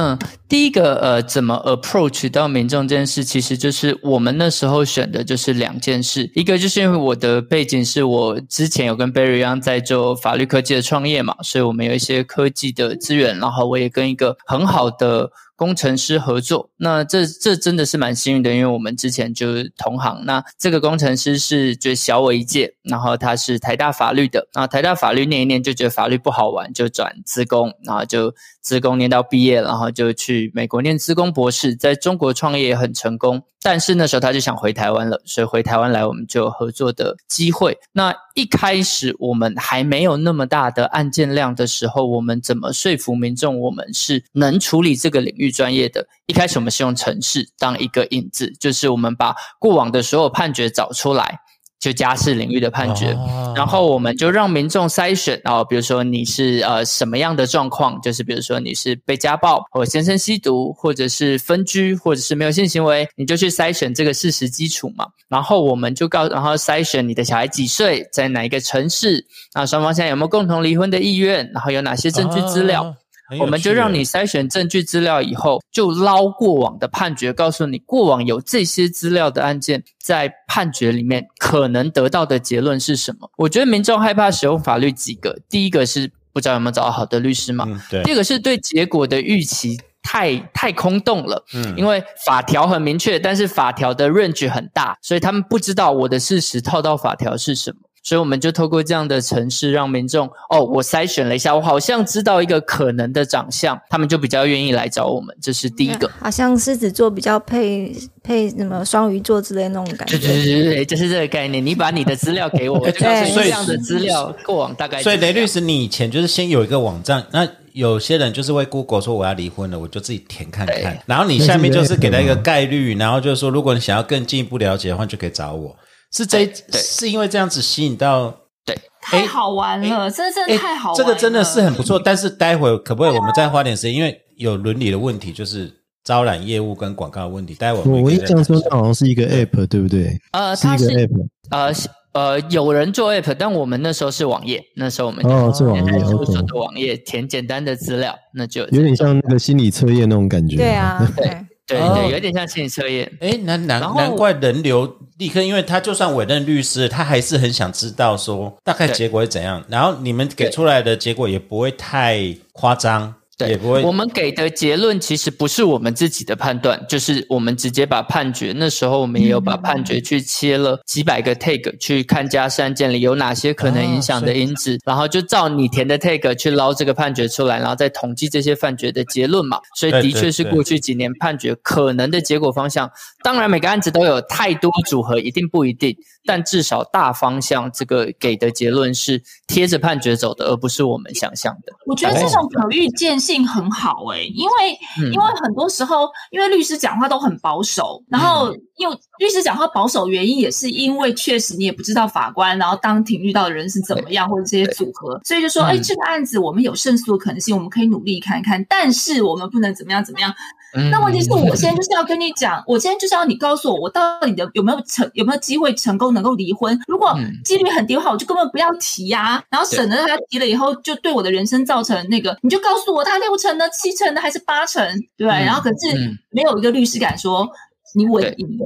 Speaker 6: 嗯，第一个呃，怎么 approach 到民众这件事，其实就是我们那时候选的就是两件事，一个就是因为我的背景是我之前有跟 Barry 一样在做法律科技的创业嘛，所以我们有一些科技的资源，然后我也跟一个很好的。工程师合作，那这这真的是蛮幸运的，因为我们之前就是同行。那这个工程师是就小我一届，然后他是台大法律的，然后台大法律念一念就觉得法律不好玩，就转资工，然后就自工念到毕业，然后就去美国念资工博士，在中国创业也很成功。但是那时候他就想回台湾了，所以回台湾来我们就有合作的机会。那一开始我们还没有那么大的案件量的时候，我们怎么说服民众我们是能处理这个领域专业的？一开始我们是用城市当一个引子，就是我们把过往的所有判决找出来。就家事领域的判决，然后我们就让民众筛选，然后比如说你是呃什么样的状况，就是比如说你是被家暴，或先生吸毒，或者是分居，或者是没有性行为，你就去筛选这个事实基础嘛。然后我们就告，然后筛选你的小孩几岁，在哪一个城市，那双方现在有没有共同离婚的意愿，然后有哪些证据资料。我们就让你筛选证据资料以后，就捞过往的判决，告诉你过往有这些资料的案件，在判决里面可能得到的结论是什么？我觉得民众害怕使用法律几个，第一个是不知道有没有找到好的律师嘛，
Speaker 1: 对；
Speaker 6: 第二个是对结果的预期太太空洞了，嗯，因为法条很明确，但是法条的 range 很大，所以他们不知道我的事实套到法条是什么。所以我们就透过这样的城市，让民众哦，我筛选了一下，我好像知道一个可能的长相，他们就比较愿意来找我们。这是第一个，
Speaker 3: 好像狮子座比较配配什么双鱼座之类那种感觉。
Speaker 6: 对对对对，就是这个概念。你把你的资料给我，就告诉你这样的资料过往大概。
Speaker 1: 所以雷律师，你以前就是先有一个网站，那有些人就是会 Google 说我要离婚了，我就自己填看看，然后你下面就是给他一个概率，然后就是说如果你想要更进一步了解的话，就可以找我。是这，是因为这样子吸引到，
Speaker 6: 对，
Speaker 5: 太好玩了，真的真的太好玩了。
Speaker 1: 这个真的是很不错，但是待会可不可以我们再花点时间？因为有伦理的问题，就是招揽业务跟广告的问题。待会
Speaker 4: 我我印象中好像是一个 app，对不对？
Speaker 6: 呃，
Speaker 4: 是一个 app，
Speaker 6: 呃呃，有人做 app，但我们那时候是网页，那时候我们
Speaker 4: 哦是网页，
Speaker 6: 我做的网页，填简单的资料，那就
Speaker 4: 有点像那个心理测验那种感觉。
Speaker 3: 对啊，
Speaker 6: 对。对对，有点像心理测验。
Speaker 1: 哎，难难难怪人流立刻，因为他就算委任律师，他还是很想知道说大概结果是怎样。然后你们给出来的结果也不会太夸张。
Speaker 6: 对，
Speaker 1: 也不会
Speaker 6: 我们给的结论其实不是我们自己的判断，就是我们直接把判决，那时候我们也有把判决去切了几百个 tag 去看家事案件里有哪些可能影响的因子，然后就照你填的 tag 去捞这个判决出来，然后再统计这些判决的结论嘛。所以的确是过去几年判决可能的结果方向。当然每个案子都有太多组合，一定不一定，但至少大方向这个给的结论是贴着判决走的，而不是我们想象的。
Speaker 5: 我觉得这种可预见性很好哎、因为、
Speaker 6: 嗯。
Speaker 5: 因为很多时候，因为律师讲话都很保守，然后因为律师讲话保守原因也是因为确实你也不知道法官，然后当庭遇到的人是怎么样，或者这些组合，所以就说，哎、
Speaker 6: 嗯
Speaker 5: 这个案子我们有胜诉的可能性，我们可以努力看看，但是我们不能怎么样怎么样。
Speaker 6: 嗯
Speaker 5: 那问题是我现在就是要跟你讲，我现在就是要你告诉我，我到底的有没有成有没有机会成功能够离婚？如果
Speaker 6: 嗯。
Speaker 5: 几率很低的话，我就根本不要提呀、然后省得他提了以后，就对我的人生造成那个，你就告诉我他六成的、七成的还是八成，对？
Speaker 6: 嗯
Speaker 5: 然后可是
Speaker 6: 嗯。
Speaker 5: 没有一个律师敢说你稳赢的，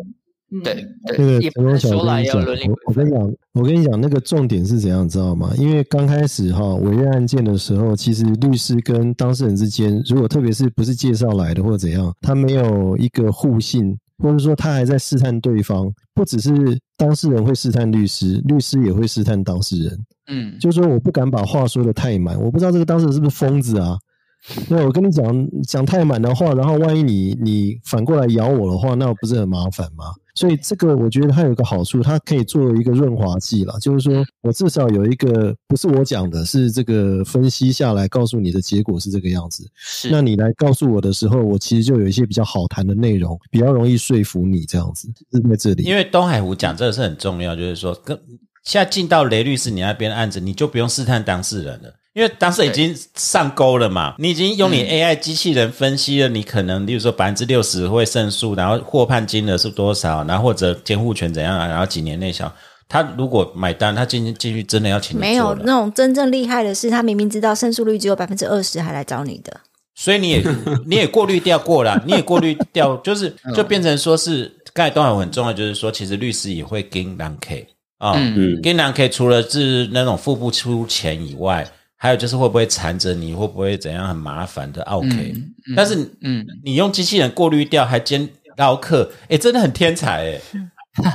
Speaker 5: 嗯，
Speaker 6: 对
Speaker 4: 那
Speaker 6: 对，
Speaker 4: 个
Speaker 6: 也不能
Speaker 4: 陈光小，我
Speaker 6: 说来
Speaker 4: 跟你讲，
Speaker 6: 要
Speaker 4: 我我跟你讲，我跟你讲，那个重点是怎样，你知道吗？因为刚开始哈委约案件的时候，其实律师跟当事人之间，如果特别是不是介绍来的或者怎样，他没有一个互信，或者说他还在试探对方，不只是当事人会试探律师，律师也会试探当事人。
Speaker 6: 嗯，
Speaker 4: 就是说我不敢把话说的太满，我不知道这个当事人是不是疯子啊？那我跟你讲讲太满的话，然后万一你你反过来咬我的话，那不是很麻烦吗？所以这个我觉得它有一个好处，它可以作为一个润滑剂啦，就是说我至少有一个不是我讲的，是这个分析下来告诉你的结果是这个样子。那你来告诉我的时候，我其实就有一些比较好谈的内容，比较容易说服你这样子，是在这里。
Speaker 1: 因为东海湖讲这个是很重要，就是说，跟现在进到雷律师你那边的案子，你就不用试探当事人了。因为当时已经上钩了嘛，你已经用你 AI 机器人分析了，你可能，例如说百分之六十会胜诉，然后获判金额是多少，然后或者监护权怎样啊，然后几年内小。他如果买单，他进进去真的要请你
Speaker 3: 没有那种真正厉害的是，他明明知道胜诉率只有百分之二十，还来找你的。
Speaker 1: 所以你也 你也过滤掉过了，你也过滤掉，就是就变成说是刚才东海很重要，就是说其实律师也会跟狼 K 啊，
Speaker 6: 嗯。
Speaker 1: 跟狼 K 除了是那种付不出钱以外，还有就是会不会缠着你，会不会怎样很麻烦的？OK，、但是
Speaker 6: 嗯，
Speaker 1: 你用机器人过滤掉还兼捞客，哎，真的很天才哎，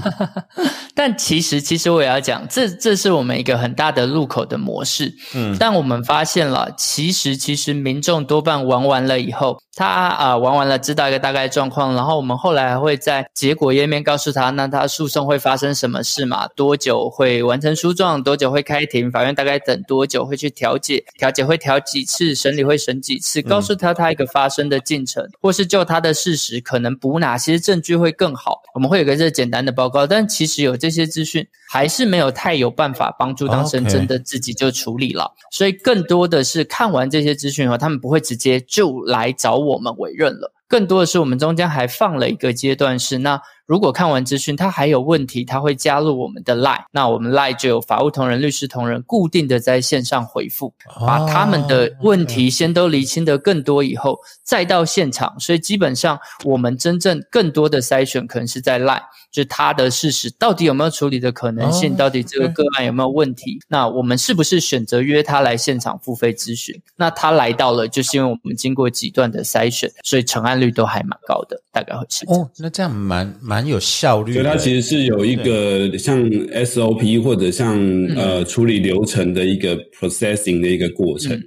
Speaker 6: 但其实，其实我也要讲，这这是我们一个很大的入口的模式。嗯，但我们发现了，其实其实民众多半玩完了以后，他啊、玩完了知道一个大概状况，然后我们后来还会在结果页面告诉他，那他诉讼会发生什么事嘛？多久会完成诉状？多久会开庭？法院大概等多久会去调解？调解会调几次？审理会审几次？告诉他他一个发生的进程，或是就他的事实可能补哪些证据会更好。我们会有个这简单的报告，但其实有这些资讯，还是没有太有办法帮助当事人真的自己就处理了。所以更多的是看完这些资讯后，他们不会直接就来找我们委任了。更多的是我们中间还放了一个阶段是，那如果看完资讯他还有问题，他会加入我们的 Line，那我们 Line 就有法务同仁、律师同仁固定的在线上回复，把他们的问题先都厘清的更多以后，再到现场。所以基本上我们真正更多的筛选可能是在 Line，就是他的事实到底有没有处理的可能性，
Speaker 1: 哦
Speaker 6: 到底这个个案有没有问题？那我们是不是选择约他来现场付费咨询？那他来到了，就是因为我们经过几段的筛选，所以成案率都还蛮高的，大概会是。
Speaker 1: 哦，那这样蛮蛮有效率的，
Speaker 2: 所以它其实是有一个像 SOP 或者像呃处理流程的一个 processing 的一个过程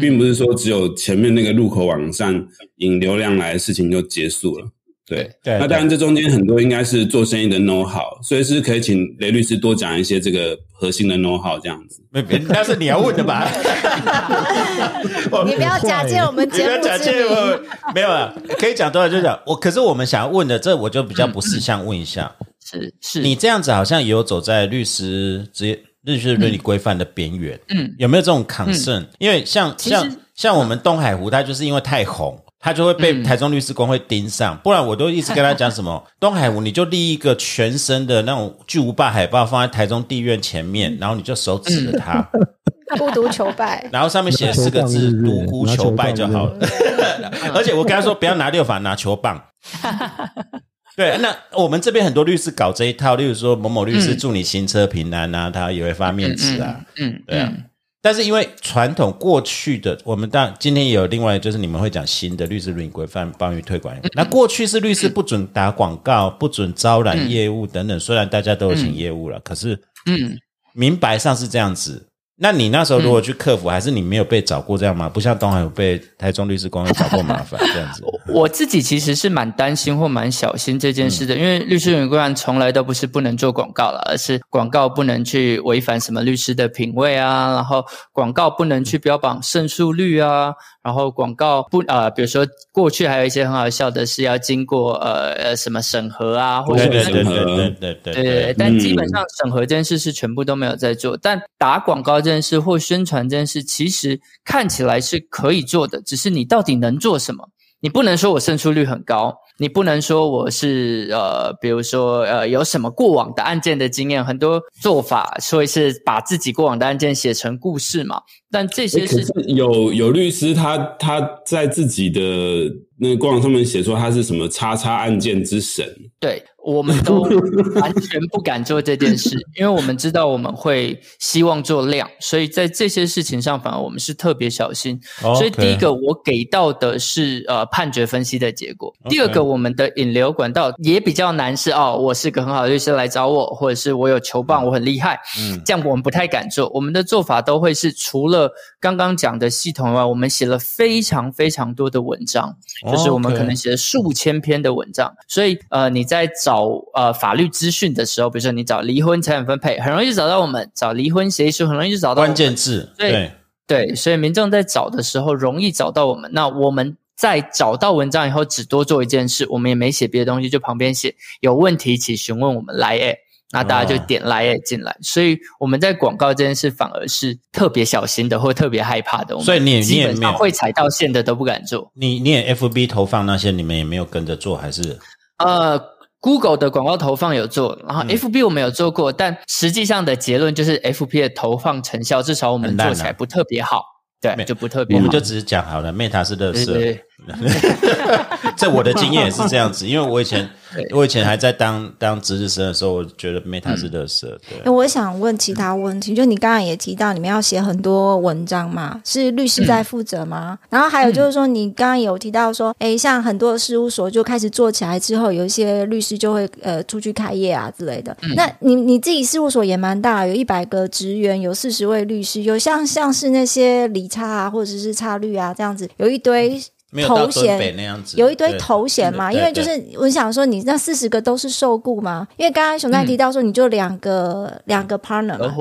Speaker 2: 并不是说只有前面那个入口网站引流量来的事情就结束了。对，
Speaker 1: 对
Speaker 2: 那当然这中间很多应该是做生意的 know how，所以是可以请雷律师多讲一些这个核心的 know how 这样子。
Speaker 1: 没别那是你要问的吧？
Speaker 3: 你不要假借我们
Speaker 1: 你不要假借。我，没有啊，可以讲多少就讲。我可是我们想要问的，这我就比较不是想问一下，
Speaker 6: 是是，
Speaker 1: 你这样子好像也有走在律师职业律师伦理规范的边缘，
Speaker 6: 嗯
Speaker 1: 有没有这种 concern？、因为像像像我们东海湖，它就是因为太红。他就会被
Speaker 6: 嗯。
Speaker 1: 台中律师工会盯上，不然我都一直跟他讲什么 东海湖，你就立一个全身的那种巨无霸海报放在台中地院前面，然后你就手指着他，
Speaker 3: 孤独求败，
Speaker 1: 然后上面写四个字“
Speaker 4: 拿球棒
Speaker 1: 独孤求败”就好了。而且我跟他说不要拿六法，拿球棒。对，那我们这边很多律师搞这一套，例如说某某律师祝你行车平安啊，他也会发面子啊。
Speaker 6: 嗯，
Speaker 1: 对啊。
Speaker 6: 嗯
Speaker 1: 但是因为传统过去的，我们当今天也有另外就是你们会讲新的律师伦理规范帮于推广。那过去是律师不准打广告，不准招揽业务等等。虽然大家都有请业务了，可是嗯，明白上是这样子。那你那时候如果去克服，还是你没有被找过这样吗？不像东海有被台中律师公会找过麻烦这样子。
Speaker 6: 我自己其实是蛮担心或蛮小心这件事的，因为律师伦理规范从来都不是不能做广告了，而是广告不能去违反什么律师的品味啊，然后广告不能去标榜胜诉率啊。然后广告不呃，比如说过去还有一些很好笑的是要经过呃呃什么审核啊，或者
Speaker 1: 对对对对对对
Speaker 6: 对，但基本上审核这件事是全部都没有在做。但打广告这件事或宣传这件事，其实看起来是可以做的，只是你到底能做什么？你不能说我胜出率很高。你不能说我是呃，比如说呃，有什么过往的案件的经验，很多做法，所以是把自己过往的案件写成故事嘛。但这些是
Speaker 2: 有有律师他他在自己的那个官网上面写说他是什么叉叉案件之神。
Speaker 6: 对，我们都 完全不敢做这件事，因为我们知道我们会希望做量，所以在这些事情上，反而我们是特别小心。所以第一个我给到的是呃判决分析的结果，第二个。我们的引流管道也比较难，是哦，我是个很好的律师来找我，或者是我有球棒，我很厉害，嗯，这样我们不太敢做。我们的做法都会是除了刚刚讲的系统外，我们写了非常非常多的文章，就是我们可能写了数千篇的文章。所以呃，你在找呃法律资讯的时候，比如说你找离婚财产分配，很容易找到我们；找离婚协议书，很容易就找到
Speaker 1: 关键字。对
Speaker 6: 对，所以民众在找的时候容易找到我们。那我们。在找到文章以后，只多做一件事，我们也没写别的东西，就旁边写有问题请询问我们来诶，那大家就点来也进来。所以我们在广告这件事反而是特别小心的，或特别害怕的。
Speaker 1: 所以你也
Speaker 6: 基本上会踩到线的都不敢做。
Speaker 1: 你你也 FB 投放那些，你们也没有跟着做，还是？
Speaker 6: 呃，Google 的广告投放有做，然后 FB 我们有做过，但实际上的结论就是 FB 的投放成效，至少我们做起来不特别好。对，就不特别好。
Speaker 1: 我们就只是讲好了，Meta 是乐色。这我的经验也是这样子，因为我以前我以前还在当当值日生的时候，我觉得 Meta 是乐色。对，
Speaker 3: 我想问其他问题，就你刚刚也提到，你们要写很多文章嘛，是律师在负责吗？然后还有就是说，你刚刚有提到说，哎，像很多事务所就开始做起来之后，有一些律师就会呃出去开业啊之类的。那你你自己事务所也蛮大，有一百个职员，有四十位律师，有像像是那些理差啊，或者是差律啊这样子，有一堆。头衔
Speaker 1: 那样子，
Speaker 3: 有一堆头衔嘛？因为就是我想说，你那四十个都是受雇吗？因为刚刚熊大提到说，你就两个两个 partner 嘛，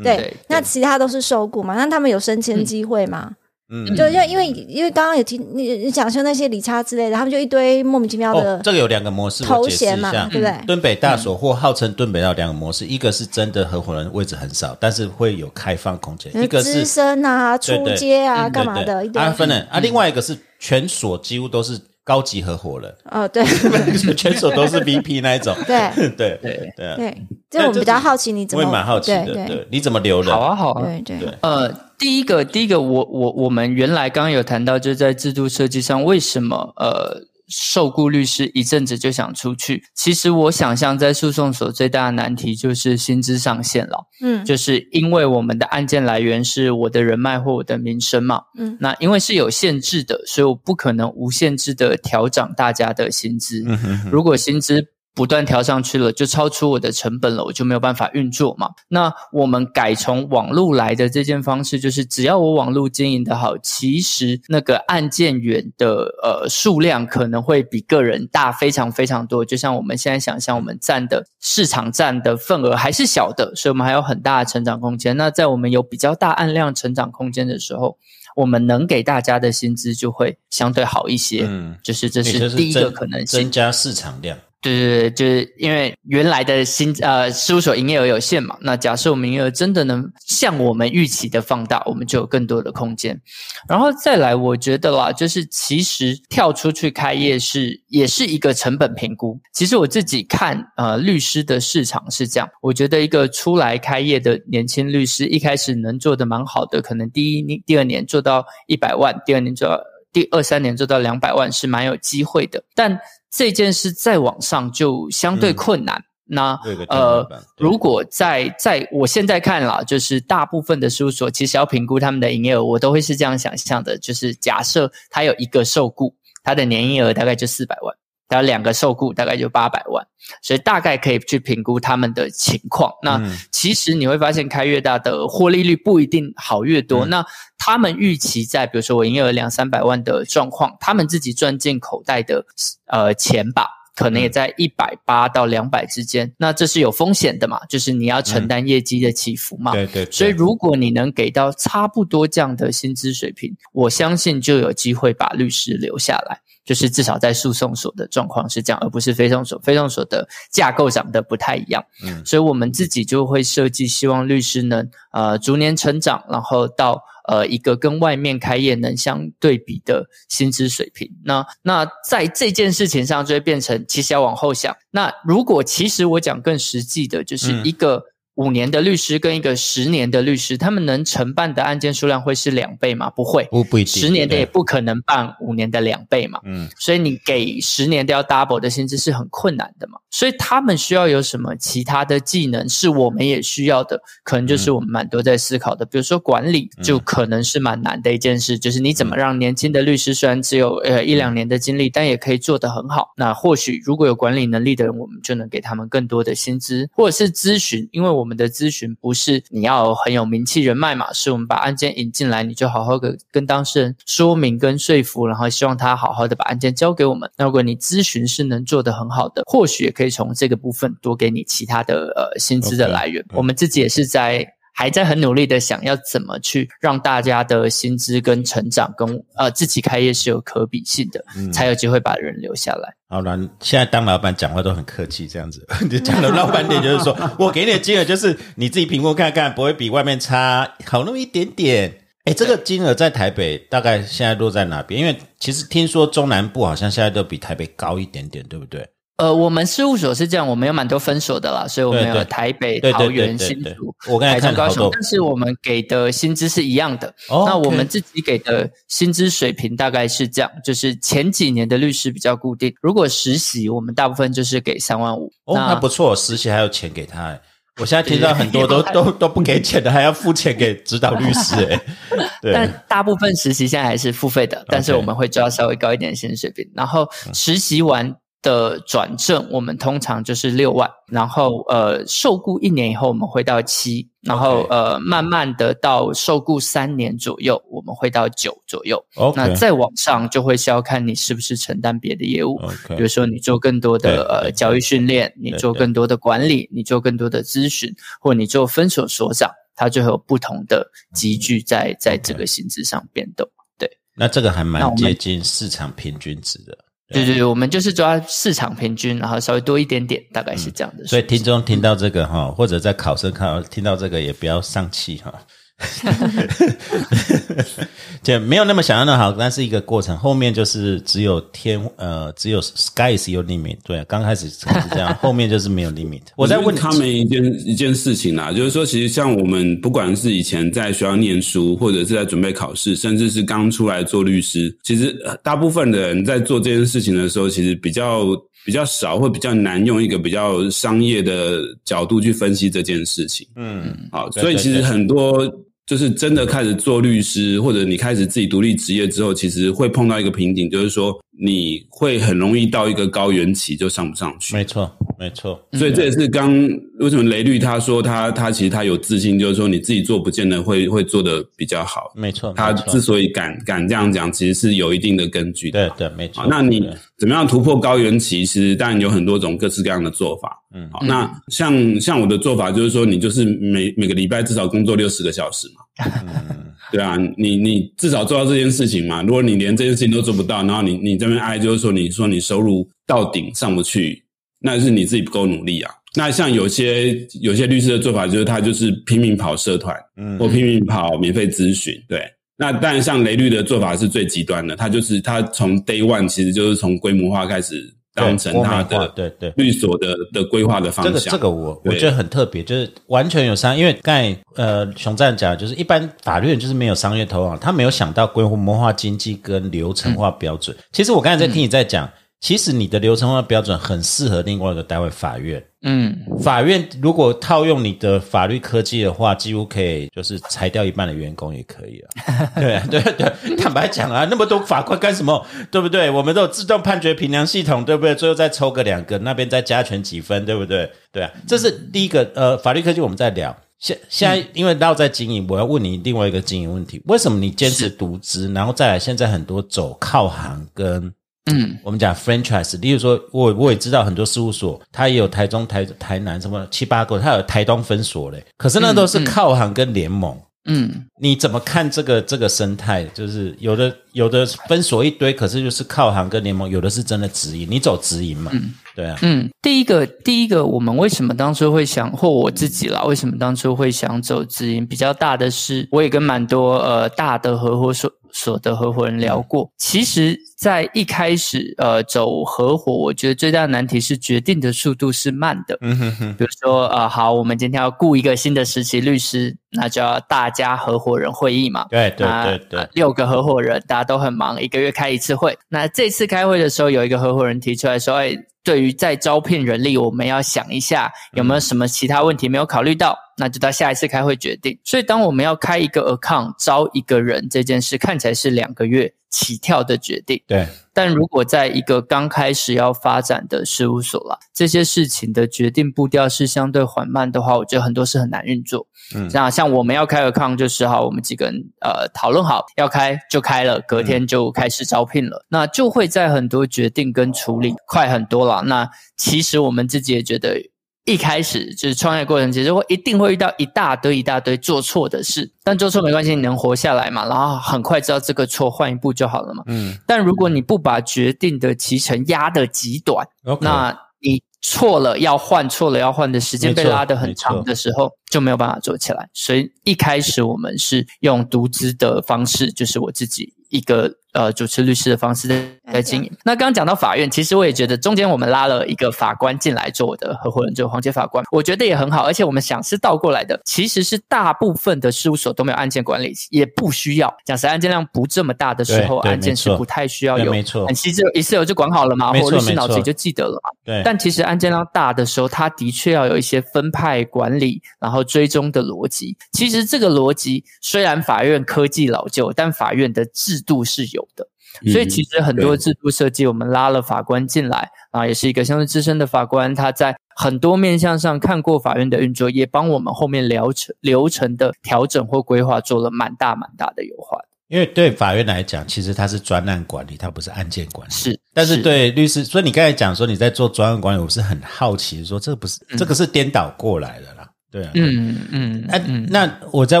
Speaker 3: 对，那其他都是受雇嘛？那他们有升迁机会吗？嗯，就因为因为因为刚刚有听你你讲说那些理差之类的，他们就一堆莫名其妙的。
Speaker 1: 这个有两个模式，
Speaker 3: 头衔嘛，对不对？
Speaker 1: 敦北大所或号称敦北大两个模式，一个是真的合伙人位置很少，但是会有开放空间；一个是
Speaker 3: 资深啊、出街啊、干嘛的。
Speaker 1: 啊，分了啊，另外一个是全所几乎都是高级合伙人。
Speaker 3: 哦，对，
Speaker 1: 全所都是 VP 那一种。
Speaker 3: 对
Speaker 1: 对对对
Speaker 3: 对，这我比较好奇，你怎么？
Speaker 1: 我也蛮好奇的，对，你怎么留人？
Speaker 6: 好啊，好啊，
Speaker 3: 对对
Speaker 6: 呃。第一个，第一个，我我我们原来刚刚有谈到，就是在制度设计上，为什么呃受雇律师一阵子就想出去？其实我想象在诉讼所最大的难题就是薪资上限了。嗯，就是因为我们的案件来源是我的人脉或我的名声嘛。嗯，那因为是有限制的，所以我不可能无限制的调涨大家的薪资。如果薪资不断调上去了，就超出我的成本了，我就没有办法运作嘛。那我们改从网络来的这件方式，就是只要我网络经营的好，其实那个案件员的呃数量可能会比个人大非常非常多。就像我们现在想象，我们占的市场占的份额还是小的，所以我们还有很大的成长空间。那在我们有比较大案量成长空间的时候，我们能给大家的薪资就会相对好一些。嗯，就是这是第一个可能
Speaker 1: 性，增加市场量。
Speaker 6: 对对对，就是因为原来的新呃事务所营业额有限嘛，那假设我们营业额真的能像我们预期的放大，我们就有更多的空间。然后再来，我觉得啦，就是其实跳出去开业是也是一个成本评估。其实我自己看呃律师的市场是这样，我觉得一个出来开业的年轻律师，一开始能做的蛮好的，可能第一年、第二年做到一百万，第二年做到第二三年做到两百万是蛮有机会的，但。这件事再往上就相对困难。那呃如果在在我现在看啦，就是大部分的事务所其实要评估他们的营业额，我都会是这样想象的，就是假设他有一个受雇，他的年营业额大概就四百万，他有两个受雇大概就八百万，所以大概可以去评估他们的情况。那
Speaker 1: 嗯
Speaker 6: 其实你会发现，开越大的获利率不一定好越多。
Speaker 1: 嗯
Speaker 6: 那他们预期在比如说我营业额两三百万的状况，他们自己赚进口袋的呃钱吧。可能也
Speaker 1: 嗯
Speaker 6: 在一百八到两百之间，那这是有风险的嘛？就是你要承担业绩的起伏嘛。
Speaker 1: 对对，对
Speaker 6: 所以，如果你能给到差不多这样的薪资水平，我相信就有机会把律师留下来。就是至少在诉讼所的状况是这样，而不是非讼所。非讼所的架构长得不太一样，
Speaker 1: 嗯
Speaker 6: 所以我们自己就会设计，希望律师能呃逐年成长，然后到呃一个跟外面开业能相对比的薪资水平。那那在这件事情上，就会变成其实要往后想。那如果其实我讲更实际的，就是
Speaker 1: 嗯
Speaker 6: 一个。五年的律师跟一个十年的律师，他们能承办的案件数量会是两倍吗？不会，
Speaker 1: 不不一定，
Speaker 6: 十年的也不可能办五年的两倍嘛。
Speaker 1: 嗯
Speaker 6: 所以你给十年都要 double 的薪资是很困难的嘛。所以他们需要有什么其他的技能是我们也需要的，可能就是我们蛮多在思考的。比如说管理，就可能是蛮难的一件事，就是你怎么让年轻的律师虽然只有呃一两年的经历，但也可以做得很好。那或许如果有管理能力的人，我们就能给他们更多的薪资，或者是咨询，因为我们的咨询不是你要很有名气人脉嘛，是我们把案件引进来，你就好好的跟当事人说明跟说服，然后希望他好好的把案件交给我们。那如果你咨询是能做得很好的，或许也可以从这个部分多给你其他的呃薪资的来源。
Speaker 1: 嗯
Speaker 6: 我们自己也是在。还在很努力的想要怎么去让大家的薪资跟成长跟呃自己开业是有可比性的，
Speaker 1: 嗯
Speaker 6: 才有机会把人留下来。
Speaker 1: 好了，现在当老板讲话都很客气，这样子，你讲的老半天就是说我给你的金额就是你自己评估看看，不会比外面差好那么一点点。哎，这个金额在台北大概现在落在哪边？因为其实听说中南部好像现在都比台北高一点点，对不对？
Speaker 6: 呃，我们事务所是这样，我们有蛮多分所的啦，所以我们有台北、
Speaker 1: 对对对
Speaker 6: 桃园、新竹、
Speaker 1: 我刚才
Speaker 6: 台中、高雄但是我们给的薪资是一样的。
Speaker 1: 哦
Speaker 6: 那我们自己给的薪资水平大概是这样，就是前几年的律师比较固定，如果实习，我们大部分就是给三万五。
Speaker 1: 哦，那不错，实习还有钱给他。哎我现在听到很多 都都都不给钱的，还要付钱给指导律师，哎，对，
Speaker 6: 但大部分实习现在还是付费的，但是我们会抓稍微高一点的薪资水平。然后
Speaker 1: 嗯
Speaker 6: 实习完的转正，我们通常就是六万，然后呃受雇一年以后我们会到七，然后呃慢慢的到受雇三年左右，我们会到九左右。那再往上就会是要看你是不是承担别的业务。比如说你做更多的呃
Speaker 1: 对
Speaker 6: 教育训练，你做更多的管理，你做更多的咨询，或你做分所所长，它就会有不同的集聚在在这个薪资上变动。
Speaker 1: 对那这个还蛮接近市场平均值的。
Speaker 6: 对对对，我们就是抓市场平均，然后稍微多一点点，大概是这样的。
Speaker 1: 所以听众听到这个哈，或者在考生看到听到这个，也不要丧气哈。就没有那么想象的好，但是一个过程，后面就是只有天呃，只有 sky is your limit。对，刚开始是这样，后面就是没有 limit。我在问
Speaker 2: 他们一件一件事情啦，就是说，其实像我们不管是以前在学校念书，或者是在准备考试，甚至是刚出来做律师，其实呃大部分的人在做这件事情的时候，其实比较比较少，会比较难用一个比较商业的角度去分析这件事情。
Speaker 1: 嗯，
Speaker 2: 好，所以其实很多就是真的开始做律师，或者你开始自己独立职业之后，其实会碰到一个瓶颈，就是说你会很容易到一个高原期就上不上去。
Speaker 1: 没错，没错。
Speaker 2: 所以这也是刚为什么雷律他说他他其实他有自信，就是说你自己做不见得会会做的比较好。
Speaker 1: 没错，
Speaker 2: 他之所以敢敢这样讲，其实是有一定的根据的。
Speaker 1: 对对没错，。
Speaker 2: 那你怎么样突破高原期？其实当然有很多种各式各样的做法。
Speaker 1: 嗯
Speaker 2: 好，那像像我的做法就是说，你就是每每个礼拜至少工作六十个小时嘛。
Speaker 1: 嗯
Speaker 2: 对啊，你你至少做到这件事情嘛。如果你连这件事情都做不到，然后你你这边哀，就是说你说你收入到顶上不去，那是你自己不够努力啊。那像有些有些律师的做法，就是他就是拼命跑社团，
Speaker 1: 嗯
Speaker 2: 或拼命跑免费咨询，对。那当然，像雷律的做法是最极端的，他就是他从 day one 其实就是从规模化开始当成
Speaker 1: 对
Speaker 2: 他的
Speaker 1: 对对
Speaker 2: 律所的的规划的方
Speaker 1: 这个
Speaker 2: 向。
Speaker 1: 这个我我觉得很特别，就是完全有商，因为刚才呃熊站讲，就是一般法律人就是没有商业头脑，他没有想到规模化经济跟流程化标准。其实我刚才在听你在讲，其实你的流程化标准很适合另外一个单位法院。
Speaker 6: 嗯，
Speaker 1: 法院如果套用你的法律科技的话，几乎可以就是裁掉一半的员工也可以啊。对啊对对，坦白讲啊，那么多法官干什么？对不对？我们都有自动判决评量系统，对不对？最后再抽个两个，那边再加权几分，对不对？对啊，这是第一个。呃，法律科技我们在聊。现现在因为绕在经营，我要问你另外一个经营问题：为什么你坚持独资？然后再来，现在很多走靠行跟。嗯，我们讲 franchise，例如说，我我也知道很多事务所，它也有台中、台台南什么七八个，它有台东分所嘞。可是那都是靠行跟联盟。嗯，你怎么看这个这个生态？就是有的有的分所一堆，可是就是靠行跟联盟，有的是真的直营，你走直营嘛？嗯，对啊。
Speaker 6: 嗯，第一个第一个，我们为什么当初会想，或我自己啦，为什么当初会想走直营？比较大的是，我也跟蛮多呃大的合伙所。所的合伙人聊过，其实，在一开始，呃，走合伙，我觉得最大的难题是决定的速度是慢的。嗯哼哼。比如说，呃，好，我们今天要雇一个新的实习律师，那就要大家合伙人会议嘛。
Speaker 1: 对对对对。
Speaker 6: 六个合伙人，大家都很忙，一个月开一次会。那这次开会的时候，有一个合伙人提出来说：“哎。”对于在招聘人力，我们要想一下有没有什么其他问题没有考虑到，那就到下一次开会决定。所以，当我们要开一个 account 招一个人这件事，看起来是两个月起跳的决定。
Speaker 1: 对，
Speaker 6: 但如果在一个刚开始要发展的事务所啦，这些事情的决定步调是相对缓慢的话，我觉得很多事很难运作。嗯，那像我们要开 account 就是好，我们几个人呃讨论好要开就开了，隔天就开始招聘了，那就会在很多决定跟处理快很多了。那其实我们自己也觉得，一开始就是创业过程，其实会一定会遇到一大堆一大堆做错的事，但做错没关系，你能活下来嘛？然后很快知道这个错，换一步就好了嘛。嗯，但如果你不把决定的脐程压得极短，那你。错了要换，错了要换的时间被拉得很长的时候，就没有办法做起来。所以一开始我们是用独资的方式，就是我自己一个。呃，主持律师的方式在在经营。那刚刚讲到法院，其实我也觉得中间我们拉了一个法官进来做我的合伙人，就黄杰法官，我觉得也很好。而且我们想是倒过来的，其实是大部分的事务所都没有案件管理，也不需要。讲实案件量不这么大的时候，案件是不太需要有，
Speaker 1: 没错，
Speaker 6: 很细致，一次有就管好了嘛，或律师脑子里就记得了嘛。
Speaker 1: 对。
Speaker 6: 但其实案件量大的时候，他的确要有一些分派管理，然后追踪的逻辑。其实这个逻辑虽然法院科技老旧，但法院的制度是有的。所以其实很多制度设计，我们拉了法官进来啊，也是一个相对资深的法官，他在很多面向上看过法院的运作，也帮我们后面流程流程的调整或规划做了蛮大蛮大的优化。
Speaker 1: 因为对法院来讲，其实它是专案管理，它不是案件管理。
Speaker 6: 是，
Speaker 1: 但是对律师，所以你刚才讲说你在做专案管理，我是很好奇，说这不是这个是颠倒过来的啦。对啊，嗯嗯，哎，那我再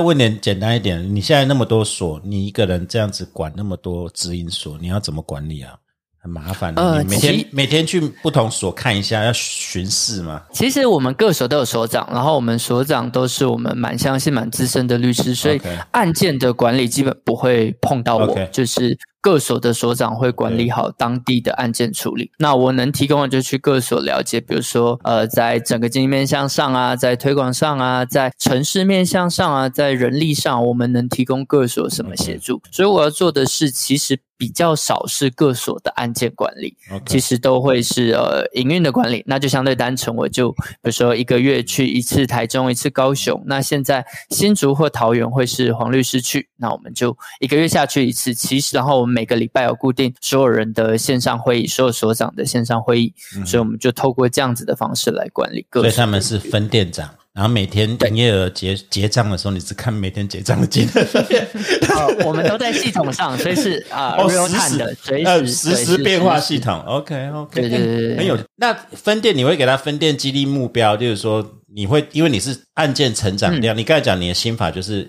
Speaker 1: 问点简单一点，你现在那么多所，你一个人这样子管那么多直营所，你要怎么管理啊？很麻烦的，你每天每天去不同所看一下，要巡视吗？
Speaker 6: 其实我们各所都有所长，然后我们所长都是我们蛮相信、蛮资深的律师，所以案件的管理基本不会碰到我，就是。各所的所长会管理好当地的案件处理。那我能提供的就去各所了解，比如说，呃，在整个经营面向上啊，在推广上啊，在城市面向上啊，在人力上，我们能提供各所什么协助？所以我要做的是，其实比较少是各所的案件管理，其实都会是呃营运的管理。那就相对单纯，我就比如说一个月去一次台中，一次高雄。那现在新竹或桃园会是黄律师去，那我们就一个月下去一次。其实，然后我们。每个礼拜有固定所有人的线上会议，所有所长的线上会议，所以我们就透过这样子的方式来管理。
Speaker 1: 所以他们是分店长，然后每天营业额结结账的时候，你只看每天结账的金额。
Speaker 6: 我们都在系统上，所以是 啊，real time 的，随时
Speaker 1: 实时变化系统。OK OK，
Speaker 6: 对对对，
Speaker 1: 很有。那分店你会给他分店激励目标，就是说你会因为你是案件成长量，你刚才讲你的心法就是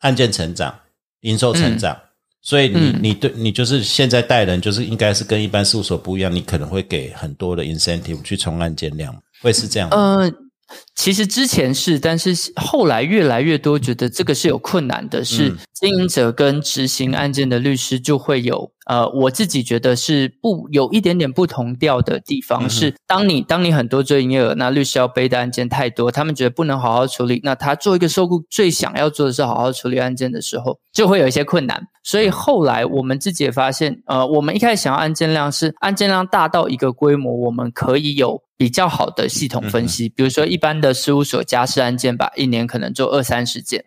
Speaker 1: 案件成长、营收成长。所以你你对你就是现在带人就是应该是跟一般事务所不一样，你可能会给很多的 incentive 去冲案件量，会是这样。
Speaker 6: 呃，其实之前是，但是后来越来越多觉得这个是有困难的，是经营者跟执行案件的律师就会有呃，我自己觉得是不有一点点不同调的地方。是当你当你很多做营业额，那律师要背的案件太多，他们觉得不能好好处理。那他做一个受雇最想要做的是好好处理案件的时候，就会有一些困难。所以后来我们自己也发现，呃，我们一开始想要案件量是案件量大到一个规模，我们可以有比较好的系统分析。比如说一般的事务所家事案件吧，一年可能做二三十件。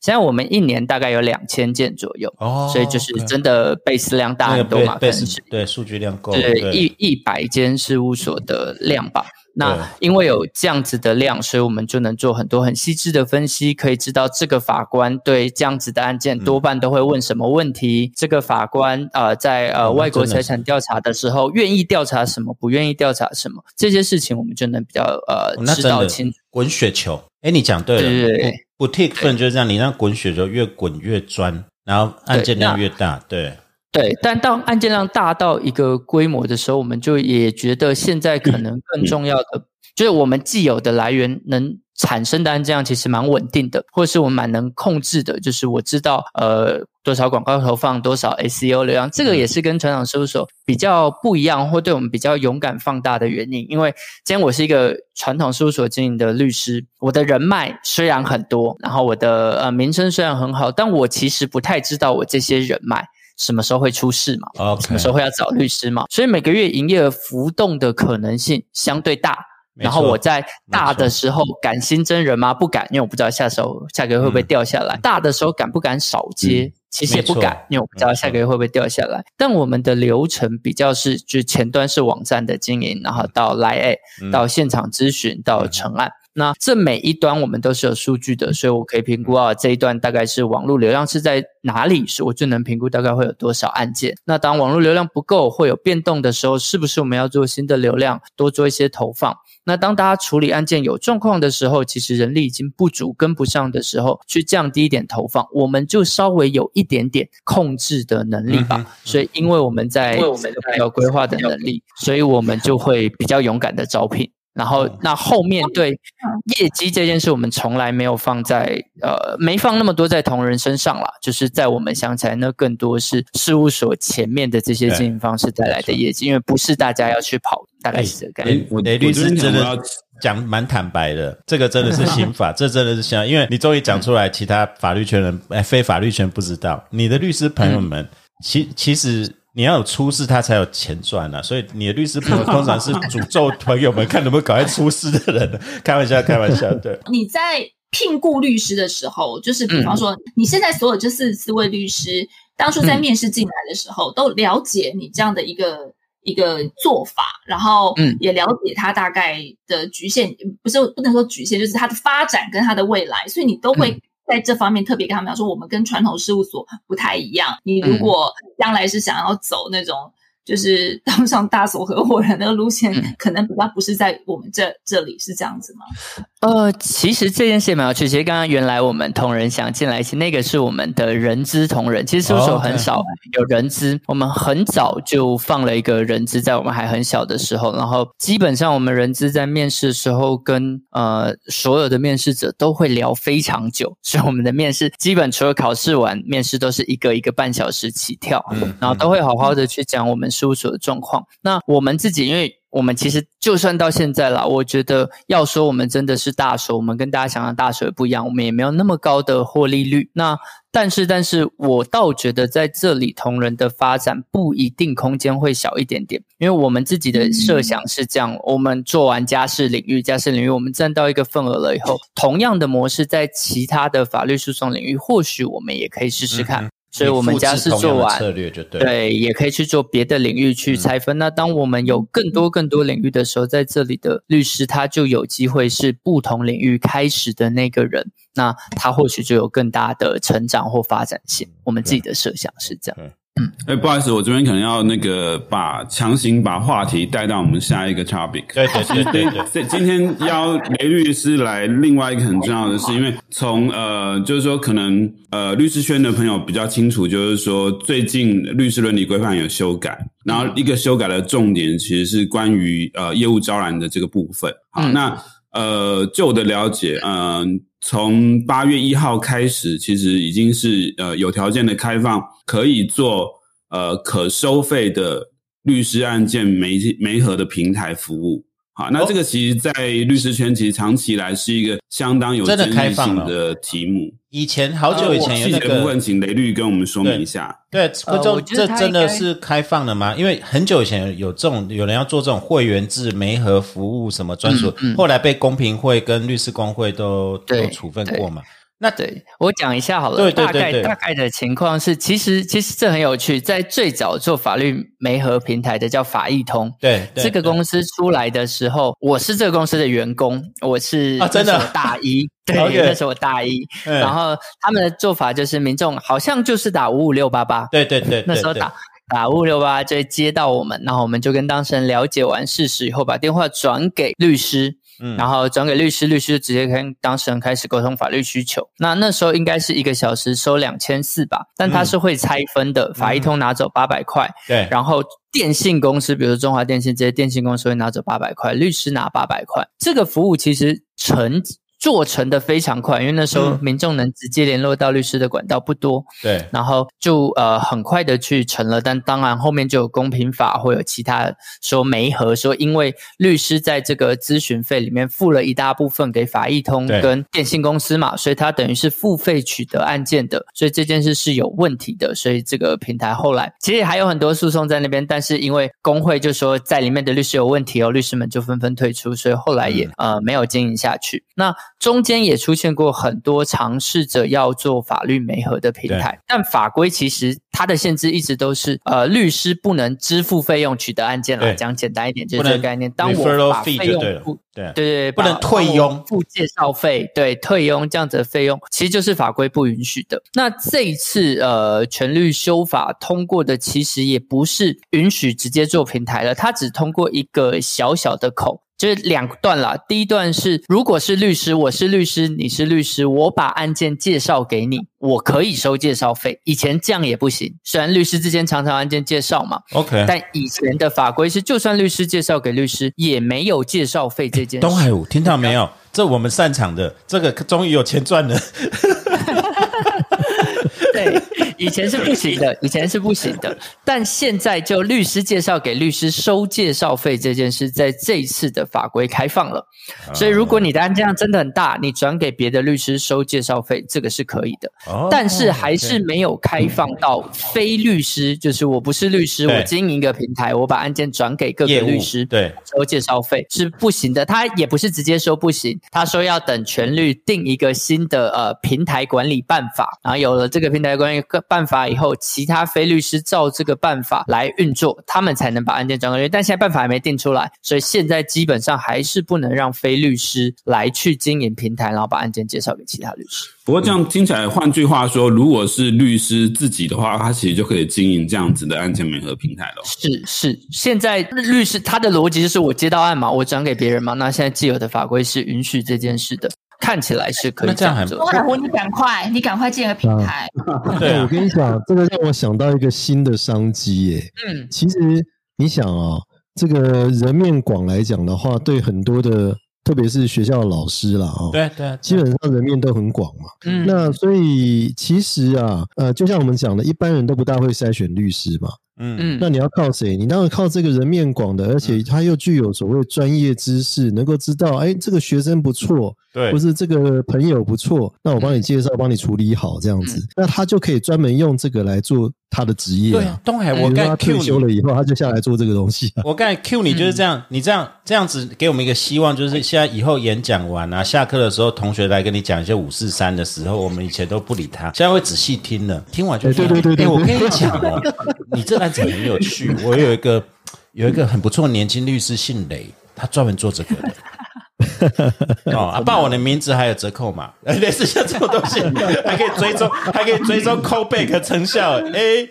Speaker 6: 现在我们一年大概有两千件左右，哦，所以就是真的倍思量大很多嘛，
Speaker 1: 对数据量够，
Speaker 6: 对一一百间事务所的量吧。那因为有这样子的量，所以我们就能做很多很细致的分析，可以知道这个法官对这样子的案件多半都会问什么问题。这个法官呃，在呃外国财产调查的时候，愿意调查什么，不愿意调查什么，这些事情我们就能比较呃知道清楚。
Speaker 1: 滚雪球，哎，你讲对了，
Speaker 6: 对对对。
Speaker 1: 不 take 分就是这样，你让滚雪球越滚越专，然后案件量越大，对
Speaker 6: 对。但当案件量大到一个规模的时候，我们就也觉得现在可能更重要的，就是我们既有的来源能产生的案件量其实蛮稳定的，或者是我们蛮能控制的，就是我知道呃。多少广告投放，多少 SEO 流量，这个也是跟传统事务所比较不一样，或对我们比较勇敢放大的原因。因为今天我是一个传统事务所经营的律师，我的人脉虽然很多，然后我的呃名声虽然很好，但我其实不太知道我这些人脉什么时候会出事嘛，什么时候会要找律师嘛，所以每个月营业额浮动的可能性相对大。然后我在大的时候敢新增人吗？不敢，因为我不知道下手下个月会不会掉下来。大的时候敢不敢少接？其实也不敢，因为我不知道下个月会不会掉下来。但我们的流程比较是，就前端是网站的经营，然后到来 A，到现场咨询，到成案。那这每一端我们都是有数据的，所以我可以评估啊，这一段大概是网络流量是在哪里，是我最能评估大概会有多少案件。那当网络流量不够，会有变动的时候，是不是我们要做新的流量，多做一些投放？那当大家处理案件有状况的时候，其实人力已经不足、跟不上的时候，去降低一点投放，我们就稍微有一点点控制的能力吧。所以，因为我们在有规划的能力，所以我们就会比较勇敢的招聘。然后，那后面对业绩这件事，我们从来没有放在呃，没放那么多在同仁身上啦。就是在我们想起来，那更多是事务所前面的这些经营方式带来的业绩，因为不是大家要去跑，大概是这个概念。
Speaker 1: 我律师真的讲蛮坦白的，这个真的是刑法，这真的是像，因为你终于讲出来，其他法律圈人哎，非法律圈不知道，你的律师朋友们，其其实。你要有出事，他才有钱赚啊！所以你的律师朋友 通常是诅咒朋友们看能不能搞快出事的人。开玩笑，开玩笑。对，
Speaker 5: 你在聘雇律师的时候，就是比方说，你现在所有这四四位律师，当初在面试进来的时候，都了解你这样的一个一个做法，然后也了解他大概的局限，不是不能说局限，就是他的发展跟他的未来，所以你都会。在这方面特别跟他们讲说，我们跟传统事务所不太一样。你如果将来是想要走那种。就是当上大所合伙人的路线，可能比较不是在我们这这里是这样子吗？
Speaker 6: 呃，其实这件事蛮有趣。其实刚刚原来我们同仁想进来，其实那个是我们的人资同仁。其实事务所很少有人资，我们很早就放了一个人资，在我们还很小的时候。然后基本上我们人资在面试的时候，跟呃所有的面试者都会聊非常久。所以我们的面试基本除了考试完，面试都是一个一个半小时起跳，然后都会好好的去讲我们。事务所的状况，那我们自己，因为我们其实就算到现在了，我觉得要说我们真的是大手，我们跟大家想象大手也不一样，我们也没有那么高的获利率。那但是，但是我倒觉得在这里同仁的发展不一定空间会小一点点，因为我们自己的设想是这样：我们做完家事领域，家事领域我们占到一个份额了以后，同样的模式在其他的法律诉讼领域，或许我们也可以试试看。所以我们家是做完
Speaker 1: 策略就对，
Speaker 6: 对，也可以去做别的领域去拆分。那当我们有更多更多领域的时候，在这里的律师他就有机会是不同领域开始的那个人，那他或许就有更大的成长或发展性。我们自己的设想是这样。
Speaker 2: 哎，不好意思，我这边可能要那个把强行把话题带到我们下一个 topic。
Speaker 1: 对对对对对。
Speaker 2: 所以今天邀雷律师来，另外一个很重要的是，因为从呃，就是说可能呃，律师圈的朋友比较清楚，就是说最近律师伦理规范有修改，然后一个修改的重点其实是关于呃业务招揽的这个部分。好，那呃，就我的了解，嗯，从八月一号开始，其实已经是呃有条件的开放，可以做呃可收费的律师案件媒媒合的平台服务。好，那这个其实，在律师圈其实长期以来是一个相当有争议性的题目。
Speaker 1: 以前好久以前有那
Speaker 2: 个部分，请雷律跟我们说明一下。
Speaker 1: 对，这这真的是开放的吗？因为很久以前有这种有人要做这种会员制媒合服务什么专属，后来被公平会跟律师工会都都处分过嘛。
Speaker 6: 那对。我讲一下好了，大概大概的情况是，其实其实这很有趣，在最早做法律媒合平台的叫法易通，
Speaker 1: 对
Speaker 6: 这个公司出来的时候，我是这个公司的员工，我是啊
Speaker 1: 真的？
Speaker 6: 大一，对，那时候我大一，然后他们的做法就是民众好像就是打五五六八八，
Speaker 1: 对对对，
Speaker 6: 那时候打打五五六八就接到我们，然后我们就跟当事人了解完事实以后，把电话转给律师。然后转给律师，律师直接跟当事人开始沟通法律需求。那那时候应该是一个小时收两千四吧，但他是会拆分的，法医通拿走八百块，
Speaker 1: 对，
Speaker 6: 然后电信公司，比如中华电信这些电信公司会拿走八百块，律师拿八百块。这个服务其实成。做成的非常快，因为那时候民众能直接联络到律师的管道不多，
Speaker 1: 对，
Speaker 6: 然后就呃很快的去成了。但当然后面就有公平法或有其他说媒合说，因为律师在这个咨询费里面付了一大部分给法易通跟电信公司嘛，所以他等于是付费取得案件的，所以这件事是有问题的。所以这个平台后来其实还有很多诉讼在那边，但是因为工会就说在里面的律师有问题哦，律师们就纷纷退出，所以后来也呃没有经营下去。那中间也出现过很多尝试着要做法律媒合的平台，但法规其实它的限制一直都是，呃，律师不能支付费用取得案件来讲简单一点就是这个概念。当我把费用付，对对对，
Speaker 1: 不能退佣
Speaker 6: 付介绍费，对退佣这样子的费用，其实就是法规不允许的。那这一次呃，全律修法通过的其实也不是允许直接做平台了，它只通过一个小小的口。就是两段啦。第一段是，如果是律师，我是律师，你是律师，我把案件介绍给你，我可以收介绍费。以前这样也不行，虽然律师之间常常案件介绍嘛
Speaker 1: ，OK，
Speaker 6: 但以前的法规是，就算律师介绍给律师，也没有介绍费这件事。
Speaker 1: 东海武听到没有？这我们擅长的，这个终于有钱赚了。
Speaker 6: 对。以前是不行的，以前是不行的，但现在就律师介绍给律师收介绍费这件事，在这一次的法规开放了，所以如果你的案件量真的很大，你转给别的律师收介绍费，这个是可以的。但是还是没有开放到非律师，就是我不是律师，我经营一个平台，我把案件转给各个律师，
Speaker 1: 对，
Speaker 6: 收介绍费是不行的。他也不是直接说不行，他说要等全律定一个新的呃平台管理办法，然后有了这个平台管理个。办法以后，其他非律师照这个办法来运作，他们才能把案件转给律但现在办法还没定出来，所以现在基本上还是不能让非律师来去经营平台，然后把案件介绍给其他律师。
Speaker 2: 不过这样听起来，换句话说，如果是律师自己的话，他其实就可以经营这样子的案件媒合平台了。
Speaker 6: 是是，现在律师他的逻辑就是我接到案嘛，我转给别人嘛。那现在既有的法规是允许这件事的。看起来是可以这样做。
Speaker 5: 海湖，你赶快，你赶快建个平台。
Speaker 4: 对，我跟你讲，这个让我想到一个新的商机耶。嗯，其实你想啊，这个人面广来讲的话，对很多的，特别是学校的老师了啊，
Speaker 1: 对对，
Speaker 4: 基本上人面都很广嘛。嗯，那所以其实啊，呃，就像我们讲的，一般人都不大会筛选律师嘛。嗯嗯，那你要靠谁？你当然靠这个人面广的，而且他又具有所谓专业知识，能够知道，哎，这个学生不错。
Speaker 1: 对，
Speaker 4: 不是这个朋友不错，那我帮你介绍，帮你处理好这样子，那他就可以专门用这个来做他的职业。
Speaker 1: 对，东海，我刚
Speaker 4: 退休了以后，他就下来做这个东西。
Speaker 1: 我刚才 Q 你就是这样，你这样这样子给我们一个希望，就是现在以后演讲完啊，下课的时候，同学来跟你讲一些五四三的时候，我们以前都不理他，现在会仔细听了，听完就
Speaker 4: 对对对对。
Speaker 1: 我跟你讲哦，你这案子很有趣，我有一个有一个很不错年轻律师，姓雷，他专门做这个的。哦，报我的名字还有折扣嘛？类似像这种东西，还可以追踪，还可以追踪 callback 成效。哎，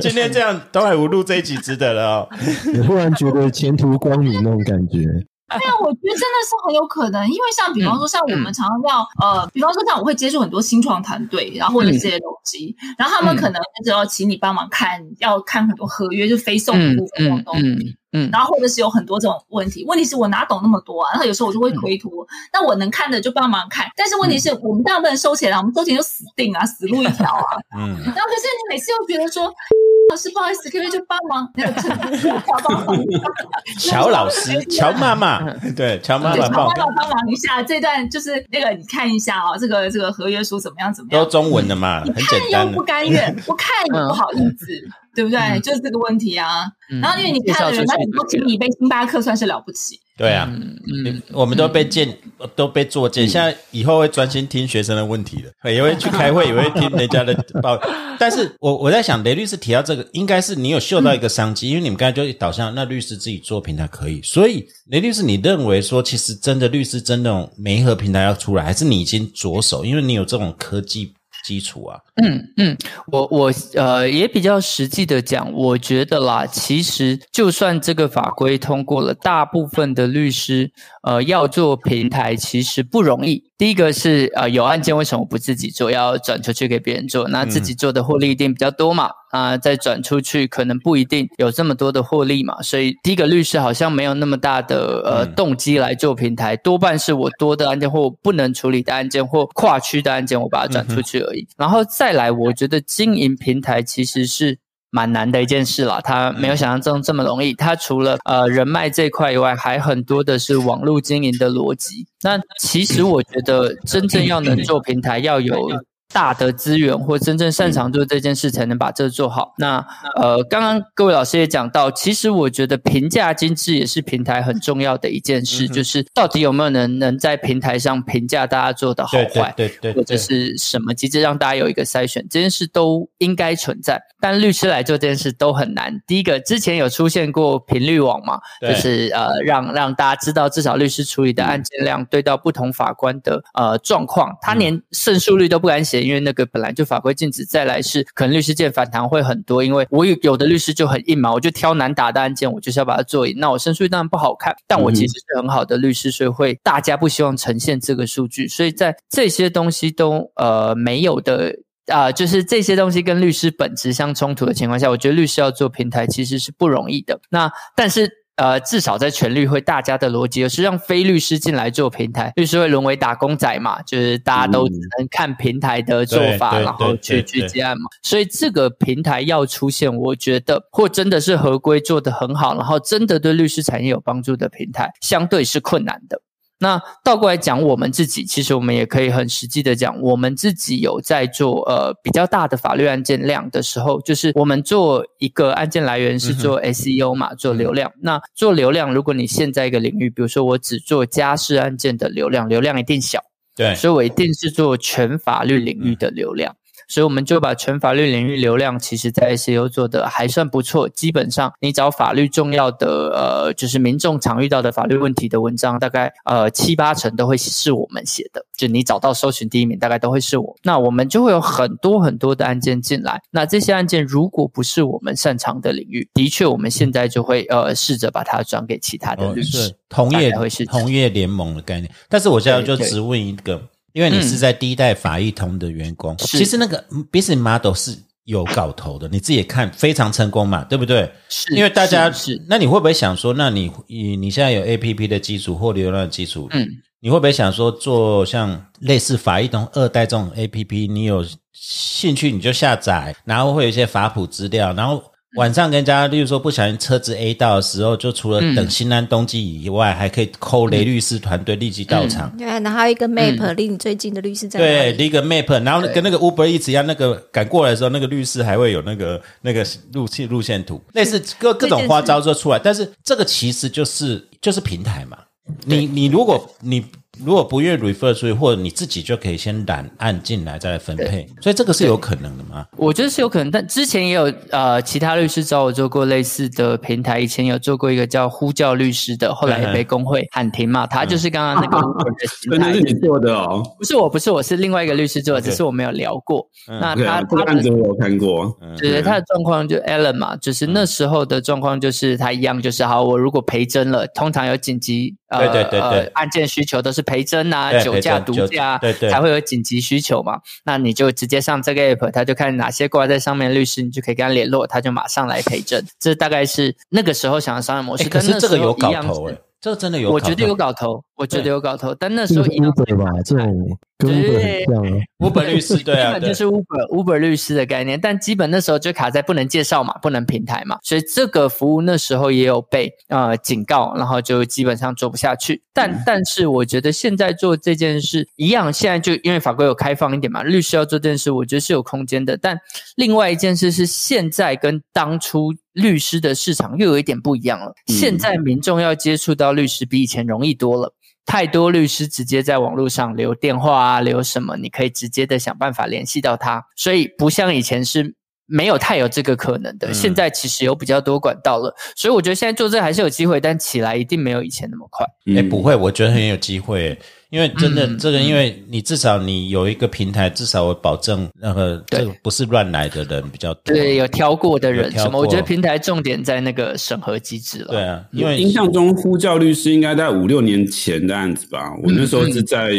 Speaker 1: 今天这样东海无录这一集值得了哦。
Speaker 4: 你忽然觉得前途光明那种感觉。
Speaker 5: 对啊，我觉得真的是很有可能，因为像比方说，像我们常常要呃，比方说像我会接触很多新创团队，然后或者这些东西，然后他们可能就要请你帮忙看，要看很多合约，就非送的部分这种东西。嗯，然后或者是有很多这种问题，问题是我哪懂那么多啊？然后有时候我就会推脱，那我能看的就帮忙看，但是问题是我们当然不能收钱啊，我们收钱就死定啊，死路一条啊。嗯，然后可是你每次又觉得说，老师不好意思，可不可以就帮忙那个乔帮忙？
Speaker 1: 乔老师，乔妈妈，对，乔妈妈帮
Speaker 5: 帮帮忙一下，这段就是那个你看一下啊，这个这个合约书怎么样怎么样？
Speaker 1: 都中文的嘛，很简单。
Speaker 5: 不甘愿，不看也不好意思。对不对？就是这个问题啊。然后因为你看了人家多请你杯星巴克，算是了不起。
Speaker 1: 对啊，嗯，我们都被见，都被作践。现在以后会专心听学生的问题了，也会去开会，也会听人家的报。但是我我在想，雷律师提到这个，应该是你有嗅到一个商机，因为你们刚才就导向那律师自己做平台可以。所以雷律师，你认为说，其实真的律师真的媒合平台要出来，还是你已经着手？因为你有这种科技。基础啊，
Speaker 6: 嗯嗯，我我呃也比较实际的讲，我觉得啦，其实就算这个法规通过了，大部分的律师呃要做平台，其实不容易。第一个是呃有案件为什么不自己做，要转出去给别人做？那自己做的获利一定比较多嘛？啊，再转出去可能不一定有这么多的获利嘛。所以第一个律师好像没有那么大的呃动机来做平台，多半是我多的案件或不能处理的案件或跨区的案件，我把它转出去而已。然后再来，我觉得经营平台其实是。蛮难的一件事啦，它没有想象中这么容易。它除了呃人脉这块以外，还很多的是网络经营的逻辑。那其实我觉得，真正要能做平台，要有。大的资源或真正擅长做这件事，才能把这做好。那呃，刚刚各位老师也讲到，其实我觉得评价机制也是平台很重要的一件事，就是到底有没有人能在平台上评价大家做的好坏，
Speaker 1: 对对，
Speaker 6: 或者是什么机制让大家有一个筛选，这件事都应该存在。但律师来做这件事都很难。第一个，之前有出现过频率网嘛，就是呃，让让大家知道至少律师处理的案件量对到不同法官的呃状况，他连胜诉率都不敢写。因为那个本来就法规禁止，再来是可能律师件反弹会很多，因为我有有的律师就很硬嘛，我就挑难打的案件，我就是要把它做赢。那我申诉当然不好看，但我其实是很好的律师，所以会大家不希望呈现这个数据，所以在这些东西都呃没有的啊，就是这些东西跟律师本质相冲突的情况下，我觉得律师要做平台其实是不容易的。那但是。呃，至少在全律会，大家的逻辑是让非律师进来做平台，律师会沦为打工仔嘛？就是大家都只能看平台的做法，然后去去接案嘛。所以这个平台要出现，我觉得或真的是合规做得很好，然后真的对律师产业有帮助的平台，相对是困难的。那倒过来讲，我们自己其实我们也可以很实际的讲，我们自己有在做呃比较大的法律案件量的时候，就是我们做一个案件来源是做 SEO 嘛，做流量。那做流量，如果你现在一个领域，比如说我只做家事案件的流量，流量一定小，
Speaker 1: 对，
Speaker 6: 所以我一定是做全法律领域的流量。所以我们就把全法律领域流量，其实在 SEO 做的还算不错。基本上，你找法律重要的呃，就是民众常遇到的法律问题的文章，大概呃七八成都会是我们写的。就你找到搜寻第一名，大概都会是我。那我们就会有很多很多的案件进来。那这些案件如果不是我们擅长的领域，的确我们现在就会呃试着把它转给其他的律师，
Speaker 1: 同业会是同业联盟的概念。但是我现在就只问一个。因为你是在第一代法医通的员工，其实那个 business model 是有搞头的，你自己看非常成功嘛，对不对？
Speaker 6: 是，
Speaker 1: 因为大家是，那你会不会想说，那你你你现在有 A P P 的基础或流量的基础，嗯，你会不会想说做像类似法医通二代这种 A P P？你有兴趣你就下载，然后会有一些法普资料，然后。晚上跟人家，例如说不小心车子 A 到的时候，就除了等新安冬季以外，还可以扣雷律师团队立即到场。
Speaker 3: 对，然后还有一个 map，离你最近的律师在
Speaker 1: 对，离个 map，然后跟那个 Uber 一直一样，那个赶过来的时候，那个律师还会有那个那个路线路线图，类似各各种花招就出来。但是这个其实就是就是平台嘛，你你如果你。如果不愿 refer 出去，或者你自己就可以先揽案进来，再来分配，所以这个是有可能的吗？
Speaker 6: 我觉得是有可能，但之前也有呃其他律师找我做过类似的平台，以前有做过一个叫呼叫律师的，后来也被工会喊停嘛。他就是刚刚那个，
Speaker 2: 可能是你做的哦，
Speaker 6: 不是我，不是我是另外一个律师做的，只是我没有聊过。那他
Speaker 2: 他案子我有看过，
Speaker 6: 对他的状况就 Allen 嘛，就是那时候的状况就是他一样，就是好，我如果赔真了，通常有紧急。呃
Speaker 1: 对对对对
Speaker 6: 呃案件需求都是陪诊啊、酒驾、毒驾，
Speaker 1: 对对
Speaker 6: 才会有紧急需求嘛。那你就直接上这个 app，他就看哪些挂在上面的律师，你就可以跟他联络，他就马上来陪诊。这大概是那个时候想的商业模式。
Speaker 1: 哎，可是这个有搞
Speaker 6: 一样
Speaker 1: 头哎
Speaker 6: 是，
Speaker 1: 这真的有，
Speaker 6: 我觉得有搞头，我觉得有搞头，但那时候一样
Speaker 4: Uber 吧，这种跟 Uber 很像啊。
Speaker 1: 五本律师对啊，对
Speaker 6: 基本就是 Uber Uber 律师的概念，但基本那时候就卡在不能介绍嘛，不能平台嘛，所以这个服务那时候也有被呃警告，然后就基本上做不下去。但但是我觉得现在做这件事一样，现在就因为法规有开放一点嘛，律师要做这件事，我觉得是有空间的。但另外一件事是，现在跟当初律师的市场又有一点不一样了。
Speaker 2: 嗯
Speaker 6: 现在民众要接触到律师比以前容易多了。太多律师直接在网络上留电话啊，留什么，你可以直接的想办法联系到他，所以不像以前是没有太有这个可能的。
Speaker 1: 嗯
Speaker 6: 现在其实有比较多管道了，所以我觉得现在做这还是有机会，但起来一定没有以前那么快。
Speaker 1: 哎，
Speaker 2: 嗯
Speaker 1: 不会，我觉得很有机会，因为真的
Speaker 6: 嗯
Speaker 1: 这个，因为你至少你有一个平台，至少我保证那个
Speaker 6: 对
Speaker 1: 这个不是乱来的人比较多。
Speaker 6: 对，有挑过的人什么，我觉得平台重点在那个审核机制了。
Speaker 1: 对啊，因为
Speaker 2: 印象中呼叫律师应该在五六年前的案子吧？我那时候是在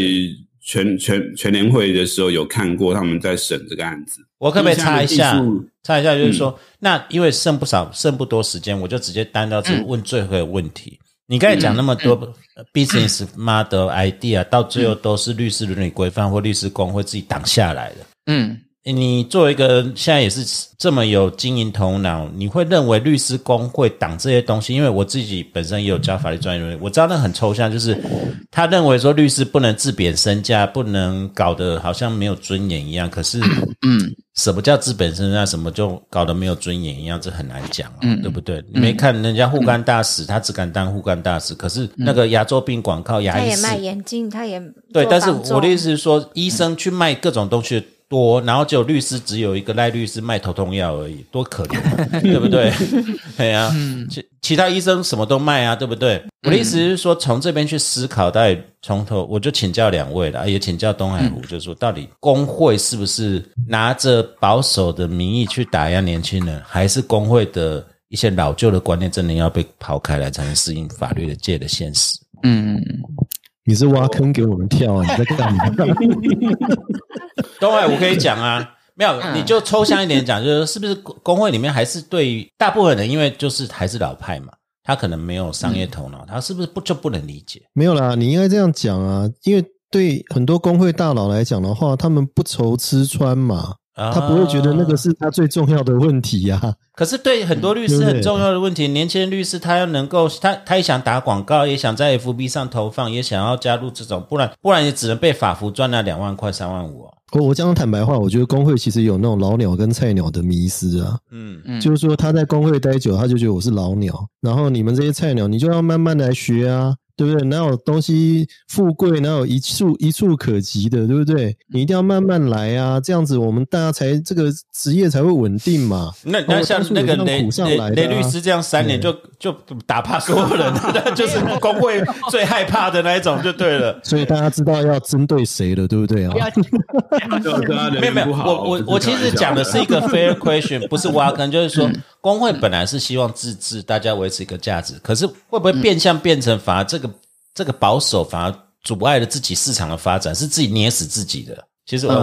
Speaker 2: 全全全联会的时候有看过他们在审这个案子。
Speaker 1: 我可不可以插一下
Speaker 2: 因为现在的技术？
Speaker 1: 插一下，就是说，那因为剩不少，剩不多时间，我就直接单到这问最后一个问题。你刚才讲那么多呃 business model idea，到最后都是律师伦理规范或律师工会自己挡下来的。
Speaker 6: 嗯，
Speaker 1: 你作为一个现在也是这么有经营头脑，你会认为律师工会挡这些东西？因为我自己本身也有教法律专业人员，我知道那很抽象，就是他认为说律师不能自贬身价，不能搞得好像没有尊严一样。可是，
Speaker 6: 嗯，
Speaker 1: 什么叫自贬身价？什么就搞得没有尊严一样？这很难讲啊，
Speaker 6: 嗯
Speaker 1: 对不对？你没看人家护肝大使，他只敢当护肝大使，可是那个牙周病广告，牙医
Speaker 3: 也卖眼镜，他也
Speaker 1: 对，但是我的意思是说，医生去卖各种东西多，然后只有律师只有一个赖律师卖头痛药而已，多可怜啊，对不对？对啊，其其他医生什么都卖啊，对不对？我的意思是说，从这边去思考，到底从头我就请教两位了，也请教东海湖，就是说，到底工会是不是拿着保守的名义去打压年轻人，还是工会的一些老旧的观念真的要被抛开来，才能适应法律的界的现实？
Speaker 6: 嗯，
Speaker 4: 你是挖坑给我们跳啊？你在干嘛？
Speaker 1: 东海我可以讲啊，没有，
Speaker 6: 嗯
Speaker 1: 你就抽象一点讲，就是是不是工工会里面还是对大部分人，因为就是还是老派嘛，他可能没有商业头脑，他是不是不就不能理解？
Speaker 4: 没有啦，你应该这样讲啊，因为对很多工会大佬来讲的话，他们不愁吃穿嘛，
Speaker 1: 啊
Speaker 4: 他不会觉得那个是他最重要的问题呀、
Speaker 1: 可是对很多律师很重要的问题，年轻人律师他要能够，他他也想打广告，也想在 FB 上投放，也想要加入这种，不然不然也只能被法服赚那两万块、三万五哦。
Speaker 4: 我我讲坦白话，我觉得工会其实有那种老鸟跟菜鸟的迷失啊，
Speaker 1: 嗯，
Speaker 6: 嗯。
Speaker 4: 就是说他在工会待久，他就觉得我是老鸟，然后你们这些菜鸟，你就要慢慢来学啊，对不对？哪有东西富贵，哪有一触一触可及的，对不对？你一定要慢慢来啊，这样子我们大家才这个职业才会稳定嘛。
Speaker 1: 那那像那个雷
Speaker 4: 上
Speaker 1: 雷
Speaker 4: 来、啊、
Speaker 1: 雷律师这样三年就就打趴所有人，那 就是工会最害怕的那一种，就对了。
Speaker 4: 所以大家知道要针对谁了，对不对啊？
Speaker 1: 没有没有，我我我其实讲的是一个 fair question，不是挖坑，就是说工会本来是希望自治，大家维持一个价值，可是会不会变相变成反而这个这个保守反而阻碍了自己市场的发展，是自己捏死自己的？其实我、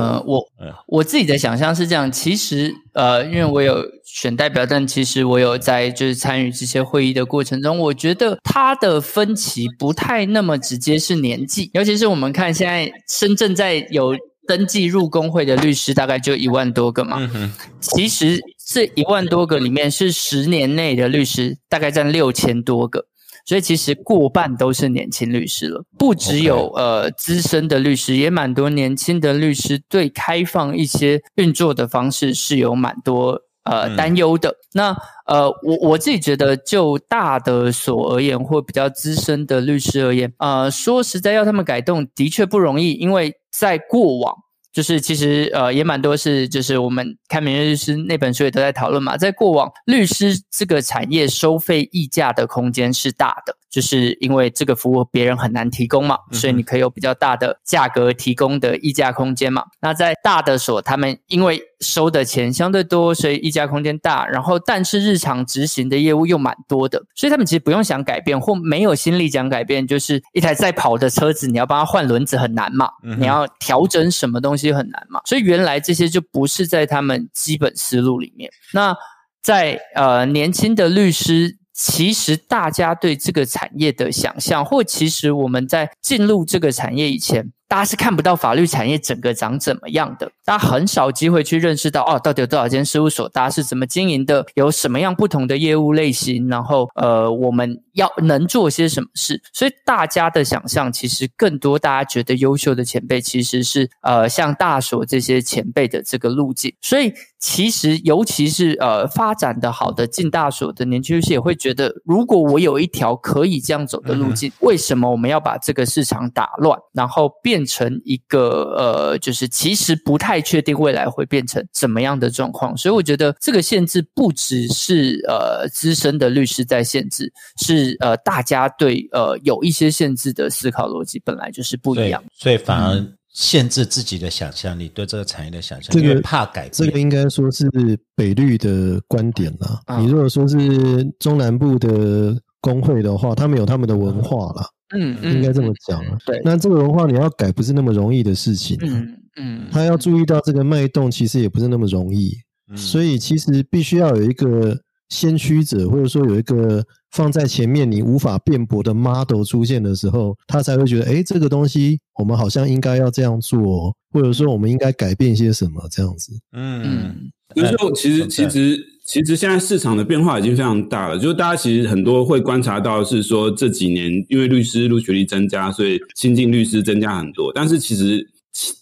Speaker 6: 呃，我自己的想象是这样，其实呃，因为我有选代表，但其实我有在就是参与这些会议的过程中，我觉得它的分歧不太那么直接是年纪，尤其是我们看现在深圳在有登记入工会的律师大概就一万多个嘛，
Speaker 1: 嗯哼，
Speaker 6: 其实这一万多个里面是十年内的律师，大概占六千多个。所以其实过半都是年轻律师了，不只有呃资深的律师，也蛮多年轻的律师对开放一些运作的方式是有蛮多呃
Speaker 1: 嗯
Speaker 6: 担忧的。那呃，我我自己觉得，就大的所而言，或比较资深的律师而言，呃，说实在要他们改动的确不容易，因为在过往。就是其实呃也蛮多是，就是我们看《明日律师》那本书也都在讨论嘛，在过往律师这个产业收费溢价的空间是大的，就是因为这个服务别人很难提供嘛，所以你可以有比较大的价格提供的溢价空间嘛。那在大的所，他们因为收的钱相对多，所以溢价空间大。然后，但是日常执行的业务又蛮多的，所以他们其实不用想改变，或没有心力讲改变。就是一台在跑的车子，你要帮他换轮子很难嘛，你要调整什么东西很难嘛。所以原来这些就不是在他们基本思路里面。那在呃年轻的律师。其实大家对这个产业的想象，或其实我们在进入这个产业以前，大家是看不到法律产业整个长怎么样的，大家很少机会去认识到哦，到底有多少间事务所，大家是怎么经营的，有什么样不同的业务类型，然后呃，我们要能做些什么事。所以大家的想象，其实更多大家觉得优秀的前辈，其实是呃像大所这些前辈的这个路径。所以。其实，尤其是呃发展的好的进大所的年轻律师也会觉得，如果我有一条可以这样走的路径，为什么我们要把这个市场打乱，然后变成一个呃，就是其实不太确定未来会变成怎么样的状况？所以我觉得这个限制不只是呃资深的律师在限制，是呃大家对呃有一些限制的思考逻辑本来就是不一样，
Speaker 1: 所以反而。限制自己的想象力，对这个产业的想象，
Speaker 4: 这个
Speaker 1: 怕改变。
Speaker 4: 这个应该说是北律的观点啦。你如果说是中南部的工会的话，他们有他们的文化啦。嗯嗯，应该这么讲。
Speaker 6: 对，
Speaker 4: 那这个文化你要改，不是那么容易的事情。嗯嗯，他要注意到这个脉动，其实也不是那么容易。所以其实必须要有一个先驱者，或者说有一个。放在前面，你无法辩驳的 model 出现的时候，他才会觉得，哎，这个东西我们好像应该要这样做，或者说我们应该改变些什么这样子。
Speaker 2: 嗯，就是说，其实其实其实现在市场的变化已经非常大了，就是大家其实很多会观察到是说这几年因为律师入学率增加，所以新进律师增加很多，但是其实。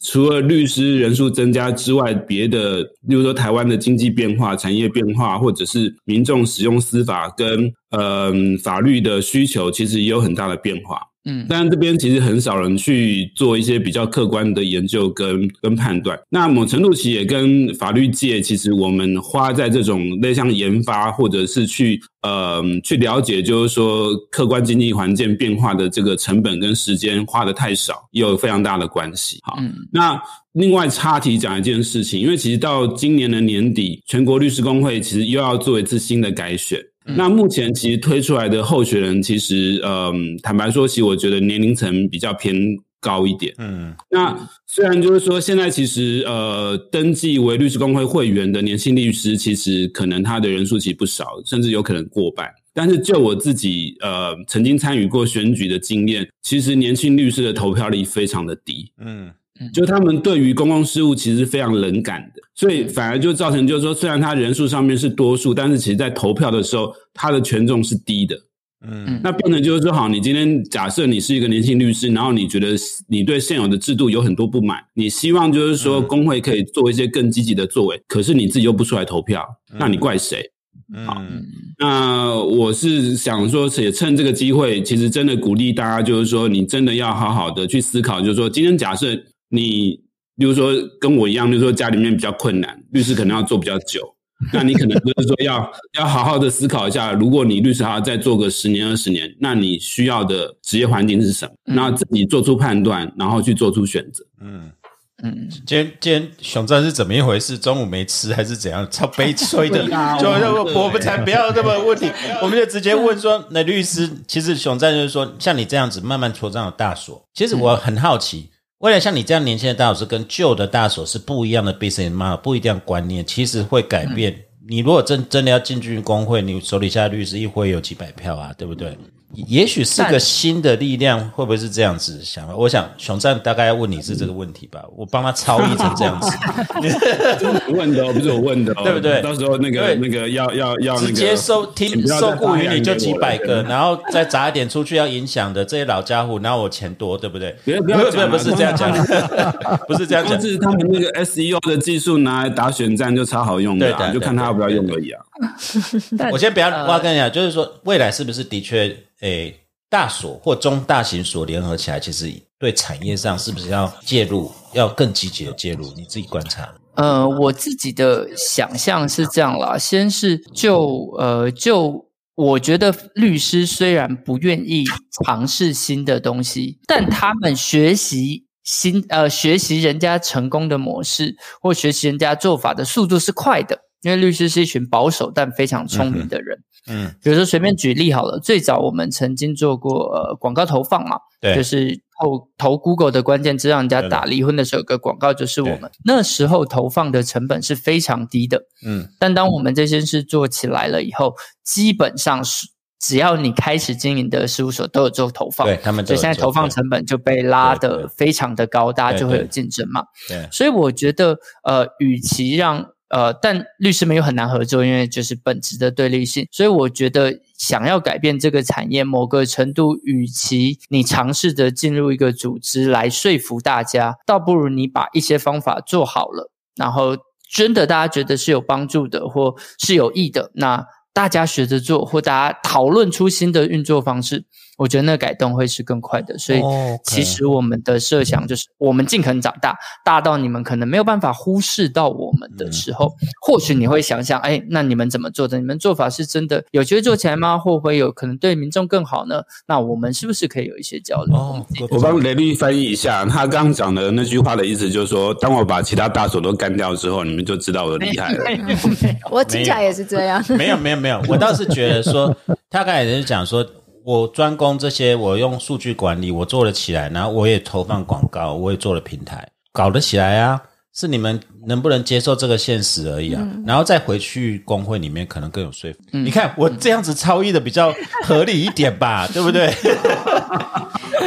Speaker 2: 除了律师人数增加之外，别的，例如说台湾的经济变化、产业变化，或者是民众使用司法跟呃法律的需求，其实也有很大的变化。嗯，但这边其实很少人去做一些比较客观的研究跟跟判断。那某程度其实也跟法律界，其实我们花在这种类像研发或者是去呃去了解，就是说客观经济环境变化的这个成本跟时间花的太少，也有非常大的关系。好，那另外插题讲一件事情，因为其实到今年的年底，全国律师工会其实又要做一次新的改选。那目前其实推出来的候选人，其实呃，坦白说，其实我觉得年龄层比较偏高一点。嗯，那虽然就是说，现在其实呃，登记为律师工会会员的年轻律师，其实可能他的人数其实不少，甚至有可能过半。但是就我自己呃曾经参与过选举的经验，其实年轻律师的投票率非常的低。嗯。就他们对于公共事务其实非常冷感的，所以反而就造成就是说，虽然他人数上面是多数，但是其实在投票的时候，他的权重是低的。嗯，那变成就是说，好，你今天假设你是一个年轻律师，然后你觉得你对现有的制度有很多不满，你希望就是说工会可以做一些更积极的作为，可是你自己又不出来投票，那你怪谁？好，那我是想说，也趁这个机会，其实真的鼓励大家，就是说，你真的要好好的去思考，就是说，今天假设。你比如说跟我一样，就是说家里面比较困难，律师可能要做比较久，那你可能就是说要要好好的思考一下，如果你律师还要再做个十年二十年，那你需要的职业环境是什么？那自己做出判断，然后去做出选择。嗯
Speaker 1: 嗯，今天今天熊战是怎么一回事？中午没吃还是怎样？超悲催的，就我们才不要这么问题，我们就直接问说，那律师其实熊战就是说，像你这样子慢慢扩张的大所，其实我很好奇。未来像你这样年轻的大所跟旧的大所是不一样的 business model，不一样观念，其实会改变。你如果真真的要进军工会，你手底下律师一会有几百票啊，对不对？也许是个新的力量，会不会是这样子想法？我想熊战大概要问你是这个问题吧，我帮他超译成这样子。
Speaker 2: 你问的哦不是我问的，哦
Speaker 1: 对不对？
Speaker 2: 到时候那个那个要要要直
Speaker 1: 接收听受雇于你就几百个，然后再砸一点出去要影响的这些老家伙，然后我钱多，对不对？
Speaker 2: 不要不要
Speaker 1: 不是这样讲，不是这样讲，
Speaker 2: 是他们那个 SEO 的技术拿来打选战就超好用的，就看他要不要用而已啊。
Speaker 1: 我先不要我要跟你讲，就是说未来是不是的确？诶，大所或中大型所联合起来，其实对产业上是不是要介入，要更积极的介入？你自己观察。
Speaker 6: 呃，我自己的想象是这样啦，先是就呃就我觉得律师虽然不愿意尝试新的东西，但他们学习新呃学习人家成功的模式或学习人家做法的速度是快的，因为律师是一群保守但非常聪明的人。
Speaker 1: 嗯，
Speaker 6: 比如说随便举例好了，最早我们曾经做过呃广告投放嘛，
Speaker 1: 对，
Speaker 6: 就是投投 Google 的关键字让人家打离婚的时候，有个广告就是我们那时候投放的成本是非常低的。
Speaker 1: 嗯，
Speaker 6: 但当我们这些事做起来了以后，基本上是只要你开始经营的事务所都有做投放，
Speaker 1: 对他们，
Speaker 6: 所以现在投放成本就被拉得非常的高，大家就会有竞争嘛。
Speaker 1: 对，
Speaker 6: 所以我觉得呃，与其让呃，但律师们又很难合作，因为就是本质的对立性。所以我觉得想要改变这个产业，某个程度，与其你尝试着进入一个组织来说服大家，倒不如你把一些方法做好了，然后真的大家觉得是有帮助的，或是有益的，那大家学着做，或大家讨论出新的运作方式。我觉得那改动会是更快的，所以其实我们的设想就是，我们尽可能长大，大到你们可能没有办法忽视到我们的时候，或许你会想想，哎，那你们怎么做的？你们做法是真的有机会做起来吗？会不会有可能对民众更好呢？那我们是不是可以有一些交流？
Speaker 2: 我帮雷律翻译一下，他刚刚讲的那句话的意思就是说，当我把其他大手都干掉之后，你们就知道我的厉害了。
Speaker 3: 我听起来也是这样。
Speaker 1: 没有没有没有，我倒是觉得说，他刚才也是讲说。我专攻这些，我用数据管理，我做了起来，然后我也投放广告，我也做了平台，搞得起来啊！是你们能不能接受这个现实而已啊？然后再回去工会里面，可能更有说服。你看我这样子超译的比较合理一点吧，对不对？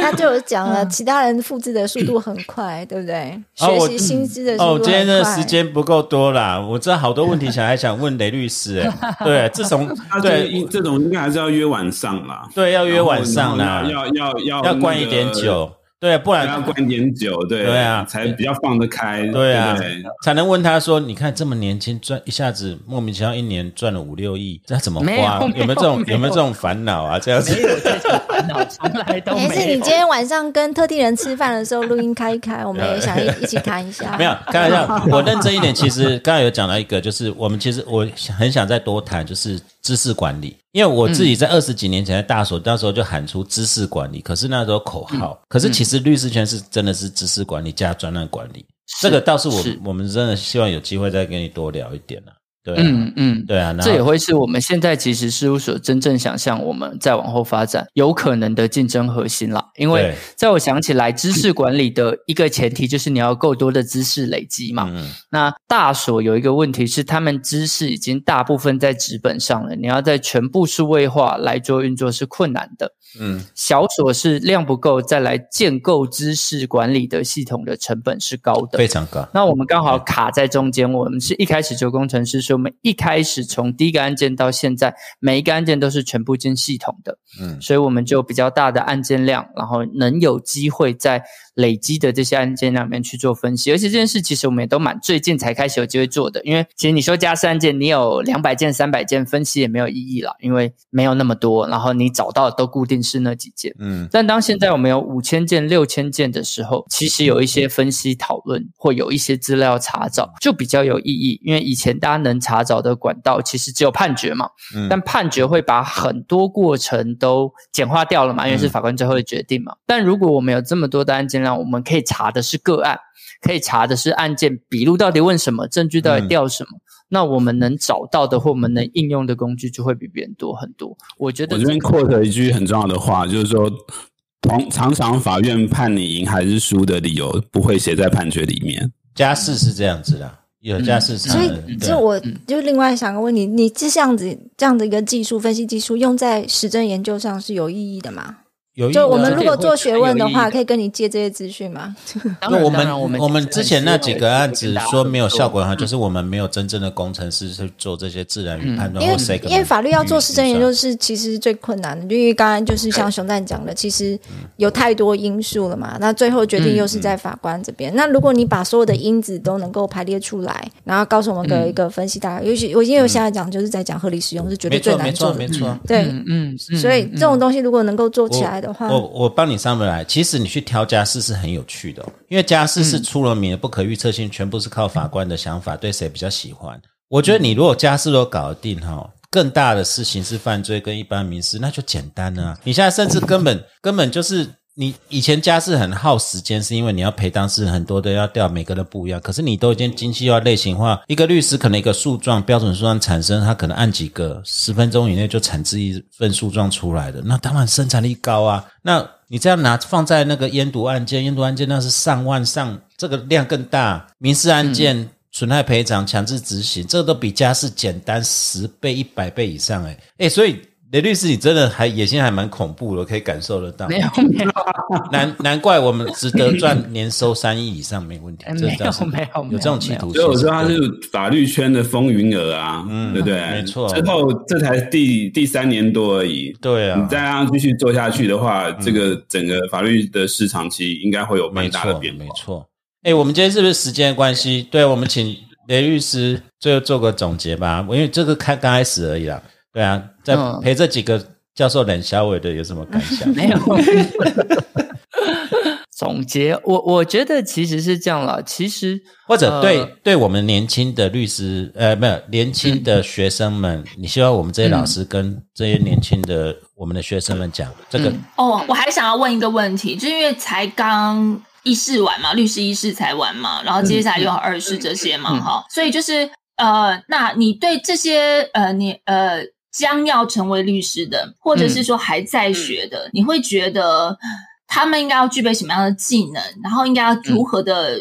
Speaker 3: 他就讲了，其他人复制的速度很快，对不对？学习薪资的速度
Speaker 1: 哦，今天的时间不够多啦，我知道好多问题想还想问雷律师，哎，对，自从对
Speaker 2: 这种应该还是要约晚上啦，
Speaker 1: 对，要约晚上啦，
Speaker 2: 要要要
Speaker 1: 要灌一点酒。对，不然
Speaker 2: 要灌点酒，对
Speaker 1: 对啊，
Speaker 2: 才比较放得开，
Speaker 1: 对啊，才能问他说：“你看这么年轻，赚一下子莫名其妙一年赚了五六亿，这怎么花？有没有这种有没有这种烦恼啊？这样子
Speaker 6: 没有这种烦恼，从来都没有。
Speaker 3: 是你今天晚上跟特定人吃饭的时候，录音开一开，我们也想一一起谈一下。
Speaker 1: 没有开玩笑，我认真一点。其实刚才有讲到一个，就是我们其实我很想再多谈，就是知识管理。因为我自己在二十几年前在大所，那时候就喊出知识管理，可是那时候口号，可是其实律师圈是真的是知识管理加专案管理，这个倒是我我们真的希望有机会再跟你多聊一点了。对，嗯嗯，对啊，
Speaker 6: 这也会是我们现在其实事务所真正想象我们再往后发展有可能的竞争核心啦。因为在我想起来，知识管理的一个前提就是你要够多的知识累积嘛。那大所有一个问题是，他们知识已经大部分在纸本上了，你要在全部数位化来做运作是困难的。嗯，小所是量不够，再来建构知识管理的系统的成本是高的，
Speaker 1: 非常高。
Speaker 6: 那我们刚好卡在中间，我们是一开始就工程师，所以我们一开始从第一个案件到现在，每一个案件都是全部进系统的，嗯，所以我们就比较大的案件量，然后能有机会在。累积的这些案件里面去做分析，而且这件事其实我们也都蛮最近才开始有机会做的。因为其实你说加事案件，你有两百件、三百件分析也没有意义了，因为没有那么多。然后你找到都固定是那几件。嗯。但当现在我们有五千件、六千件的时候，其实有一些分析讨论或有一些资料查找就比较有意义。因为以前大家能查找的管道其实只有判决嘛。嗯。但判决会把很多过程都简化掉了嘛，因为是法官最后的决定嘛。但如果我们有这么多的案件，量我们可以查的是个案，可以查的是案件笔录到底问什么，证据到底调什么。那我们能找到的或我们能应用的工具就会比别人多很多。我觉得
Speaker 2: 我这边 quote 一句很重要的话，就是说，同常常法院判你赢还是输的理由不会写在判决里面。
Speaker 1: 家事是这样子的，有家事，
Speaker 3: 所以就我就另外想个问题：你这样子这样的一个技术分析技术用在实证研究上是有意义的吗？就我们如果做学问的话，可以跟你借这些资讯吗？
Speaker 6: 那我们
Speaker 1: 我们之前那几个案子说没有效果的话，就是我们没有真正的工程师去做这些自然语判断。
Speaker 3: 因为因为法律要做实证研究是其实最困难的，因为刚刚就是像熊赞讲的，其实有太多因素了嘛。那最后决定又是在法官这边。那如果你把所有的因子都能够排列出来，然后告诉我们个一个分析大概，尤其我因为我现在讲就是在讲合理使用是绝对最难做
Speaker 1: 的，没错没错。
Speaker 3: 对，嗯，所以这种东西如果能够做起来。
Speaker 1: 我我帮你上不来，其实你去挑家事是很有趣的，因为家事是出了名的不可预测性，全部是靠法官的想法，对谁比较喜欢。我觉得你如果家事都搞得定哈，更大的是刑事犯罪跟一般民事，那就简单了、啊。你现在甚至根本根本就是。你以前家事很耗时间，是因为你要陪当事人很多都要调，每个人不一样。可是你都已经精细化、类型化，一个律师可能一个诉状标准诉状产生，他可能按几个十分钟以内就产制一份诉状出来的，那当然生产力高啊。那你这样拿放在那个烟毒案件，烟毒案件那是上万上，这个量更大。民事案件、损害赔偿、强制执行，这个都比家事简单十倍、一百倍以上、欸。诶诶所以。雷律师，你真的还野心还蛮恐怖的，可以感受得到。
Speaker 6: 没有没有，
Speaker 1: 难难怪我们值得赚年收三亿以上没问题。
Speaker 6: 没有没有
Speaker 1: 有这种企图心。
Speaker 2: 所以我说他是法律圈的风云儿啊，嗯，对不对？
Speaker 1: 没错。
Speaker 2: 之后这才第第三年多而已。
Speaker 1: 对啊，
Speaker 2: 你再让继续做下去的话，这个整个法律的市场其实应该会有蛮大的变化。
Speaker 1: 没错。哎，我们今天是不是时间关系？对，我们请雷律师最后做个总结吧。因为这个开刚开始而已啦。对啊，在陪这几个。教授冷小伟的有什么感想？
Speaker 6: 没有。总结，我我觉得其实是这样了。其实
Speaker 1: 或者对、呃、对我们年轻的律师，呃，没有年轻的学生们，嗯、你希望我们这些老师跟这些年轻的我们的学生们讲、嗯、这个。
Speaker 5: 哦，我还想要问一个问题，就因为才刚一试完嘛，律师一试才完嘛，然后接下来又要二试这些嘛，哈、嗯，所以就是呃，那你对这些呃，你呃。将要成为律师的，或者是说还在学的，嗯、你会觉得他们应该要具备什么样的技能？然后应该要如何的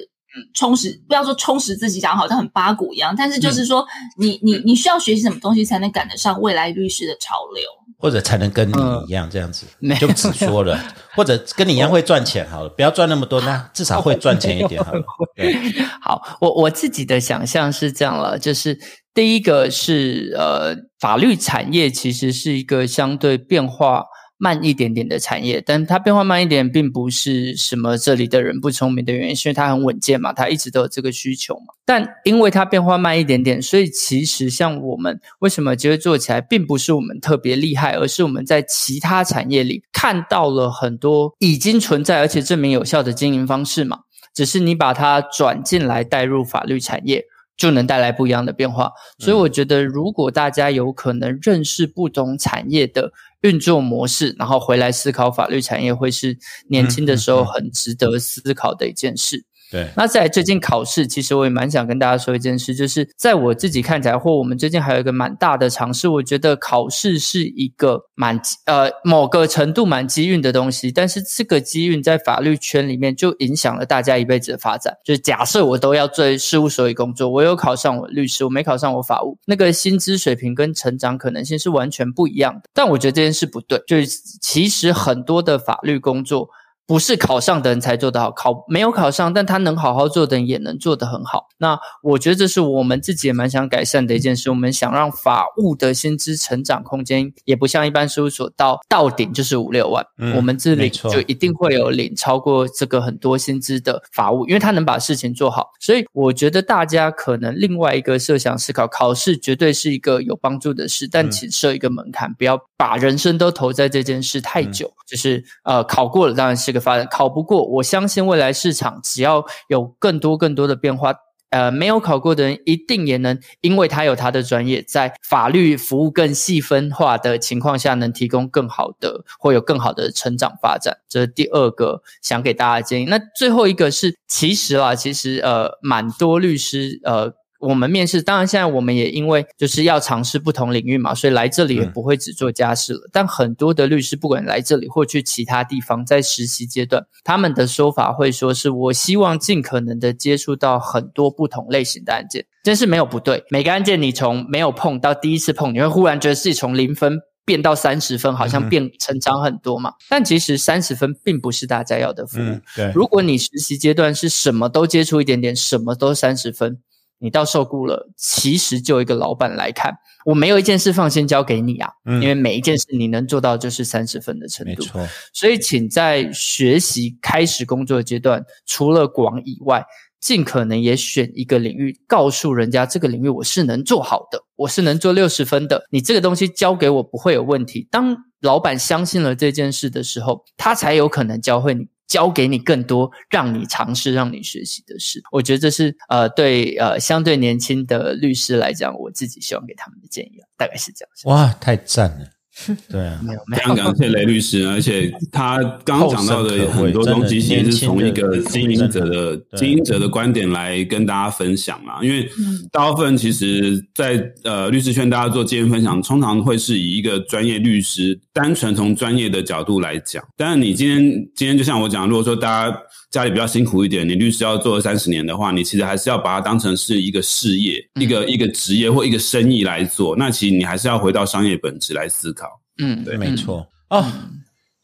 Speaker 5: 充实？嗯、不要说充实自己，讲好像很八股一样，但是就是说，你你你需要学习什么东西才能赶得上未来律师的潮流，
Speaker 1: 或者才能跟你一样这样子？就只说了，或者跟你一样会赚钱好了，不要赚那么多，那至少会赚钱一点好了。对，
Speaker 6: 好，我我自己的想象是这样了，就是。第一个是呃，法律产业其实是一个相对变化慢一点点的产业，但它变化慢一点，并不是什么这里的人不聪明的原因，是因为它很稳健嘛，它一直都有这个需求嘛。但因为它变化慢一点点，所以其实像我们为什么就会做起来，并不是我们特别厉害，而是我们在其他产业里看到了很多已经存在而且证明有效的经营方式嘛，只是你把它转进来带入法律产业。就能带来不一样的变化，所以我觉得，如果大家有可能认识不同产业的运作模式，然后回来思考法律产业，会是年轻的时候很值得思考的一件事。
Speaker 1: 对，
Speaker 6: 那在最近考试，其实我也蛮想跟大家说一件事，就是在我自己看起来，或我们最近还有一个蛮大的尝试，我觉得考试是一个蛮呃某个程度蛮机运的东西，但是这个机运在法律圈里面就影响了大家一辈子的发展。就是假设我都要做事务所里工作，我有考上我律师，我没考上我法务，那个薪资水平跟成长可能性是完全不一样的。但我觉得这件事不对，就是其实很多的法律工作。不是考上的人才做得好，考没有考上，但他能好好做的人也能做得很好。那我觉得这是我们自己也蛮想改善的一件事。我们想让法务的薪资成长空间也不像一般事务所到到顶就是五六万，
Speaker 1: 嗯
Speaker 6: 我们这里就一定会有领超过这个很多薪资的法务，因为他能把事情做好。所以我觉得大家可能另外一个设想思考，考试绝对是一个有帮助的事，但请设一个门槛，不要把人生都投在这件事太久。就是呃，考过了当然是一个发展，考不过，我相信未来市场只要有更多更多的变化。呃，没有考过的人一定也能，因为他有他的专业，在法律服务更细分化的情况下，能提供更好的，或有更好的成长发展。这是第二个想给大家建议。那最后一个是，其实啦，其实呃，蛮多律师呃。我们面试，当然现在我们也因为就是要尝试不同领域嘛，所以来这里也不会只做家事了。但很多的律师，不管来这里或去其他地方，在实习阶段，他们的说法会说是我希望尽可能的接触到很多不同类型的案件，真是没有不对。每个案件你从没有碰到第一次碰，你会忽然觉得自己从零分。变到三十分，好像变成长很多嘛？但其实三十分并不是大家要的服务。
Speaker 1: 嗯，对。
Speaker 6: 如果你实习阶段是什么都接触一点点，什么都三十分，你到受雇了，其实就一个老板来看，我没有一件事放心交给你啊，
Speaker 1: 嗯
Speaker 6: 因为每一件事你能做到就是三十分的程度。
Speaker 1: 没错，
Speaker 6: 所以，请在学习开始工作的阶段，除了广以外，尽可能也选一个领域，告诉人家这个领域我是能做好的，我是能做六十分的。你这个东西交给我不会有问题。当老板相信了这件事的时候，他才有可能教会你教给你更多，让你尝试、让你学习的事。我觉得这是呃，对呃，相对年轻的律师来讲，我自己希望给他们的建议，大概是这样。
Speaker 1: 哇，太赞了！对啊，
Speaker 2: 非常感谢雷律师，而且他刚刚讲到的很多东西，其实是从一个经营者的经营者的观点来跟大家分享嘛。因为大部分其实，在呃律师圈，大家做经验分享，通常会是以一个专业律师，单纯从专业的角度来讲。但是你今天今天就像我讲，如果说大家家里比较辛苦一点，你律师要做三十年的话，你其实还是要把它当成是一个事业、一个一个职业或一个生意来做。那其实你还是要回到商业本质来思考。
Speaker 6: 嗯，
Speaker 1: 对，没错哦，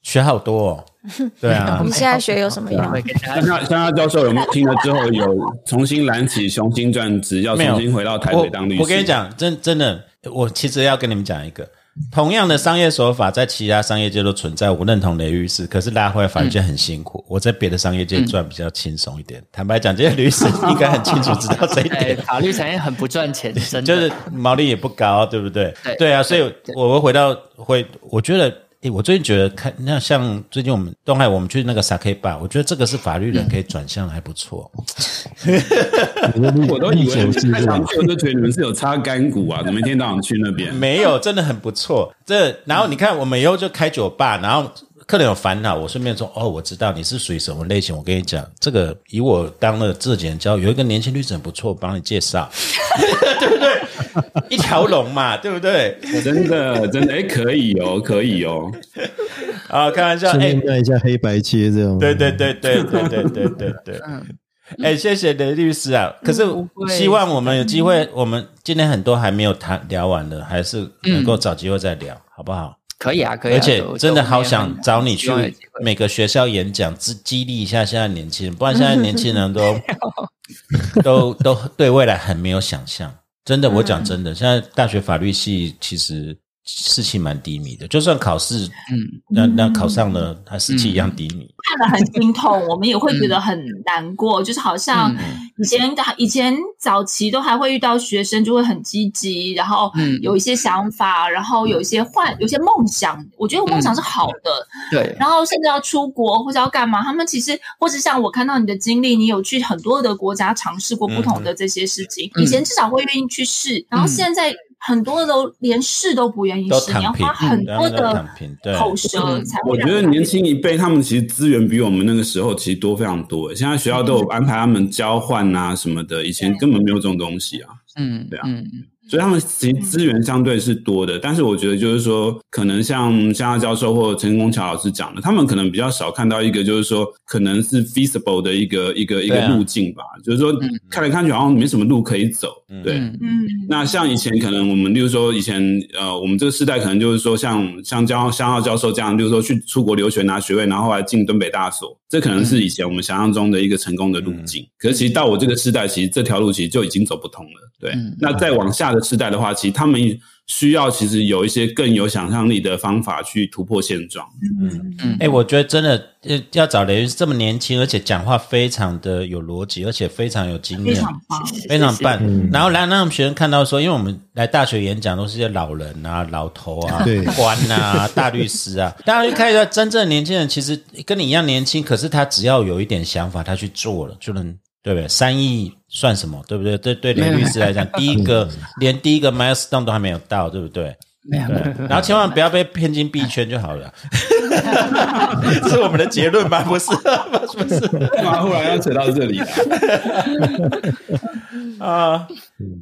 Speaker 1: 学好多哦。对啊，
Speaker 3: 你现在学有什么用？
Speaker 2: 像他，像他教授有没有听了之后有重新燃起雄心壮志，要重新回到台北当律师？
Speaker 1: 我跟你讲，真真的，我其实要跟你们讲一个。同样的商业手法在其他商业界都存在，我认同雷律师。可是拉回来法律界很辛苦，我在别的商业界赚比较轻松一点。坦白讲，这些律师应该很清楚知道这一点。
Speaker 6: 法律产业很不赚钱，
Speaker 1: 就是毛利也不高，对不对？
Speaker 6: 对
Speaker 1: 对啊，所以我会回到会，我觉得。诶，我最近觉得看那像最近我们东海，我们去那个 Sake Bar，我觉得这个是法律人可以转向，还不错。
Speaker 2: 我都以为开场去，我都觉得你们是有擦干股啊，怎么一天到晚去那边？
Speaker 1: 没有，真的很不错。这然后你看，我们以后就开酒吧，然后。客人有烦恼，我顺便说哦，我知道你是属于什么类型。我跟你讲，这个以我当了质检教，有一个年轻律师很不错，帮你介绍，对不对？一条龙嘛，对不对？
Speaker 2: 真的，真的，哎，可以哦，可以哦。
Speaker 1: 啊，开玩笑，哎，
Speaker 4: 看一下黑白切这样。
Speaker 1: 对对对对对对对对对。哎，谢谢雷律师啊。可是希望我们有机会，我们今天很多还没有谈聊完的，还是能够找机会再聊，好不好？
Speaker 6: 可以啊，可以。
Speaker 1: 而且真的好想找你去每个学校演讲，激激励一下现在年轻人，不然现在年轻人 都 都都对未来很没有想象。真的，我讲真的，现在大学法律系其实。士气蛮低迷的，就算考试，嗯，那那考上了，他士气一样低迷，
Speaker 5: 看了很心痛，我们也会觉得很难过。就是好像以前以前早期都还会遇到学生就会很积极，然后有一些想法，然后有一些幻，有些梦想。我觉得梦想是好的，
Speaker 6: 对。
Speaker 5: 然后甚至要出国或者要干嘛，他们其实或是像我看到你的经历，你有去很多的国家尝试过不同的这些事情，以前至少会愿意去试，然后现在。很多都连试都不愿意试，你要花很多的口舌才。
Speaker 2: 我觉得年轻一辈他们其实资源比我们那个时候其实多非常多。现在学校都有安排他们交换啊什么的，以前根本没有这种东西啊。嗯，对啊。所以他们其实资源相对是多的，但是我觉得就是说，可能像夏教授或陈功桥老师讲的，他们可能比较少看到一个就是说，可能是 feasible 的一个一个一个路径吧。就是说，看来看去好像没什么路可以走。对，嗯。那像以前可能我们，例如说以前呃，我们这个时代可能就是说，像像江香浩教授这样，例如说去出国留学拿学位，然后后来进东北大所，这可能是以前我们想象中的一个成功的路径。可是其实到我这个时代，其实这条路其实就已经走不通了。对，那再往下的。时代的话，其实他们需要其实有一些更有想象力的方法去突破现状。
Speaker 1: 嗯嗯，哎，我觉得真的要找雷这么年轻，而且讲话非常的有逻辑，而且非常有经验，
Speaker 5: 非常棒，
Speaker 1: 非常棒。然后来让我们学生看到说，因为我们来大学演讲都是些老人啊、老头啊、官啊、大律师啊，大家就看一下真正的年轻人，其实跟你一样年轻，可是他只要有一点想法，他去做了就能。对不对？三亿算什么？对不对？对对，林律师来讲，第一个 连第一个 milestone 都还没有到，对不对？
Speaker 6: 没有。
Speaker 1: 然后千万不要被骗进币圈就好了。是我们的结论吗？不是，不是。
Speaker 2: 干嘛忽然要扯到这里？
Speaker 1: 啊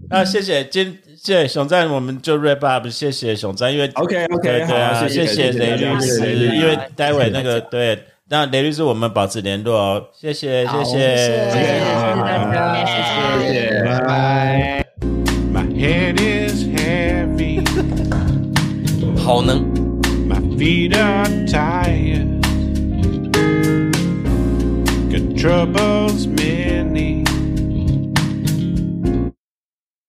Speaker 1: 那！谢谢，今谢谢熊赞，我们就 wrap up。谢谢熊赞，因为
Speaker 2: OK OK，
Speaker 1: 对啊，谢谢雷律师，因为待会那个对。那雷律师，我们保持联络哦，谢谢，谢谢，谢谢，
Speaker 5: 谢谢大家，谢谢，拜拜。My head is heavy，
Speaker 1: 好能。My feet are tired，got troubles many。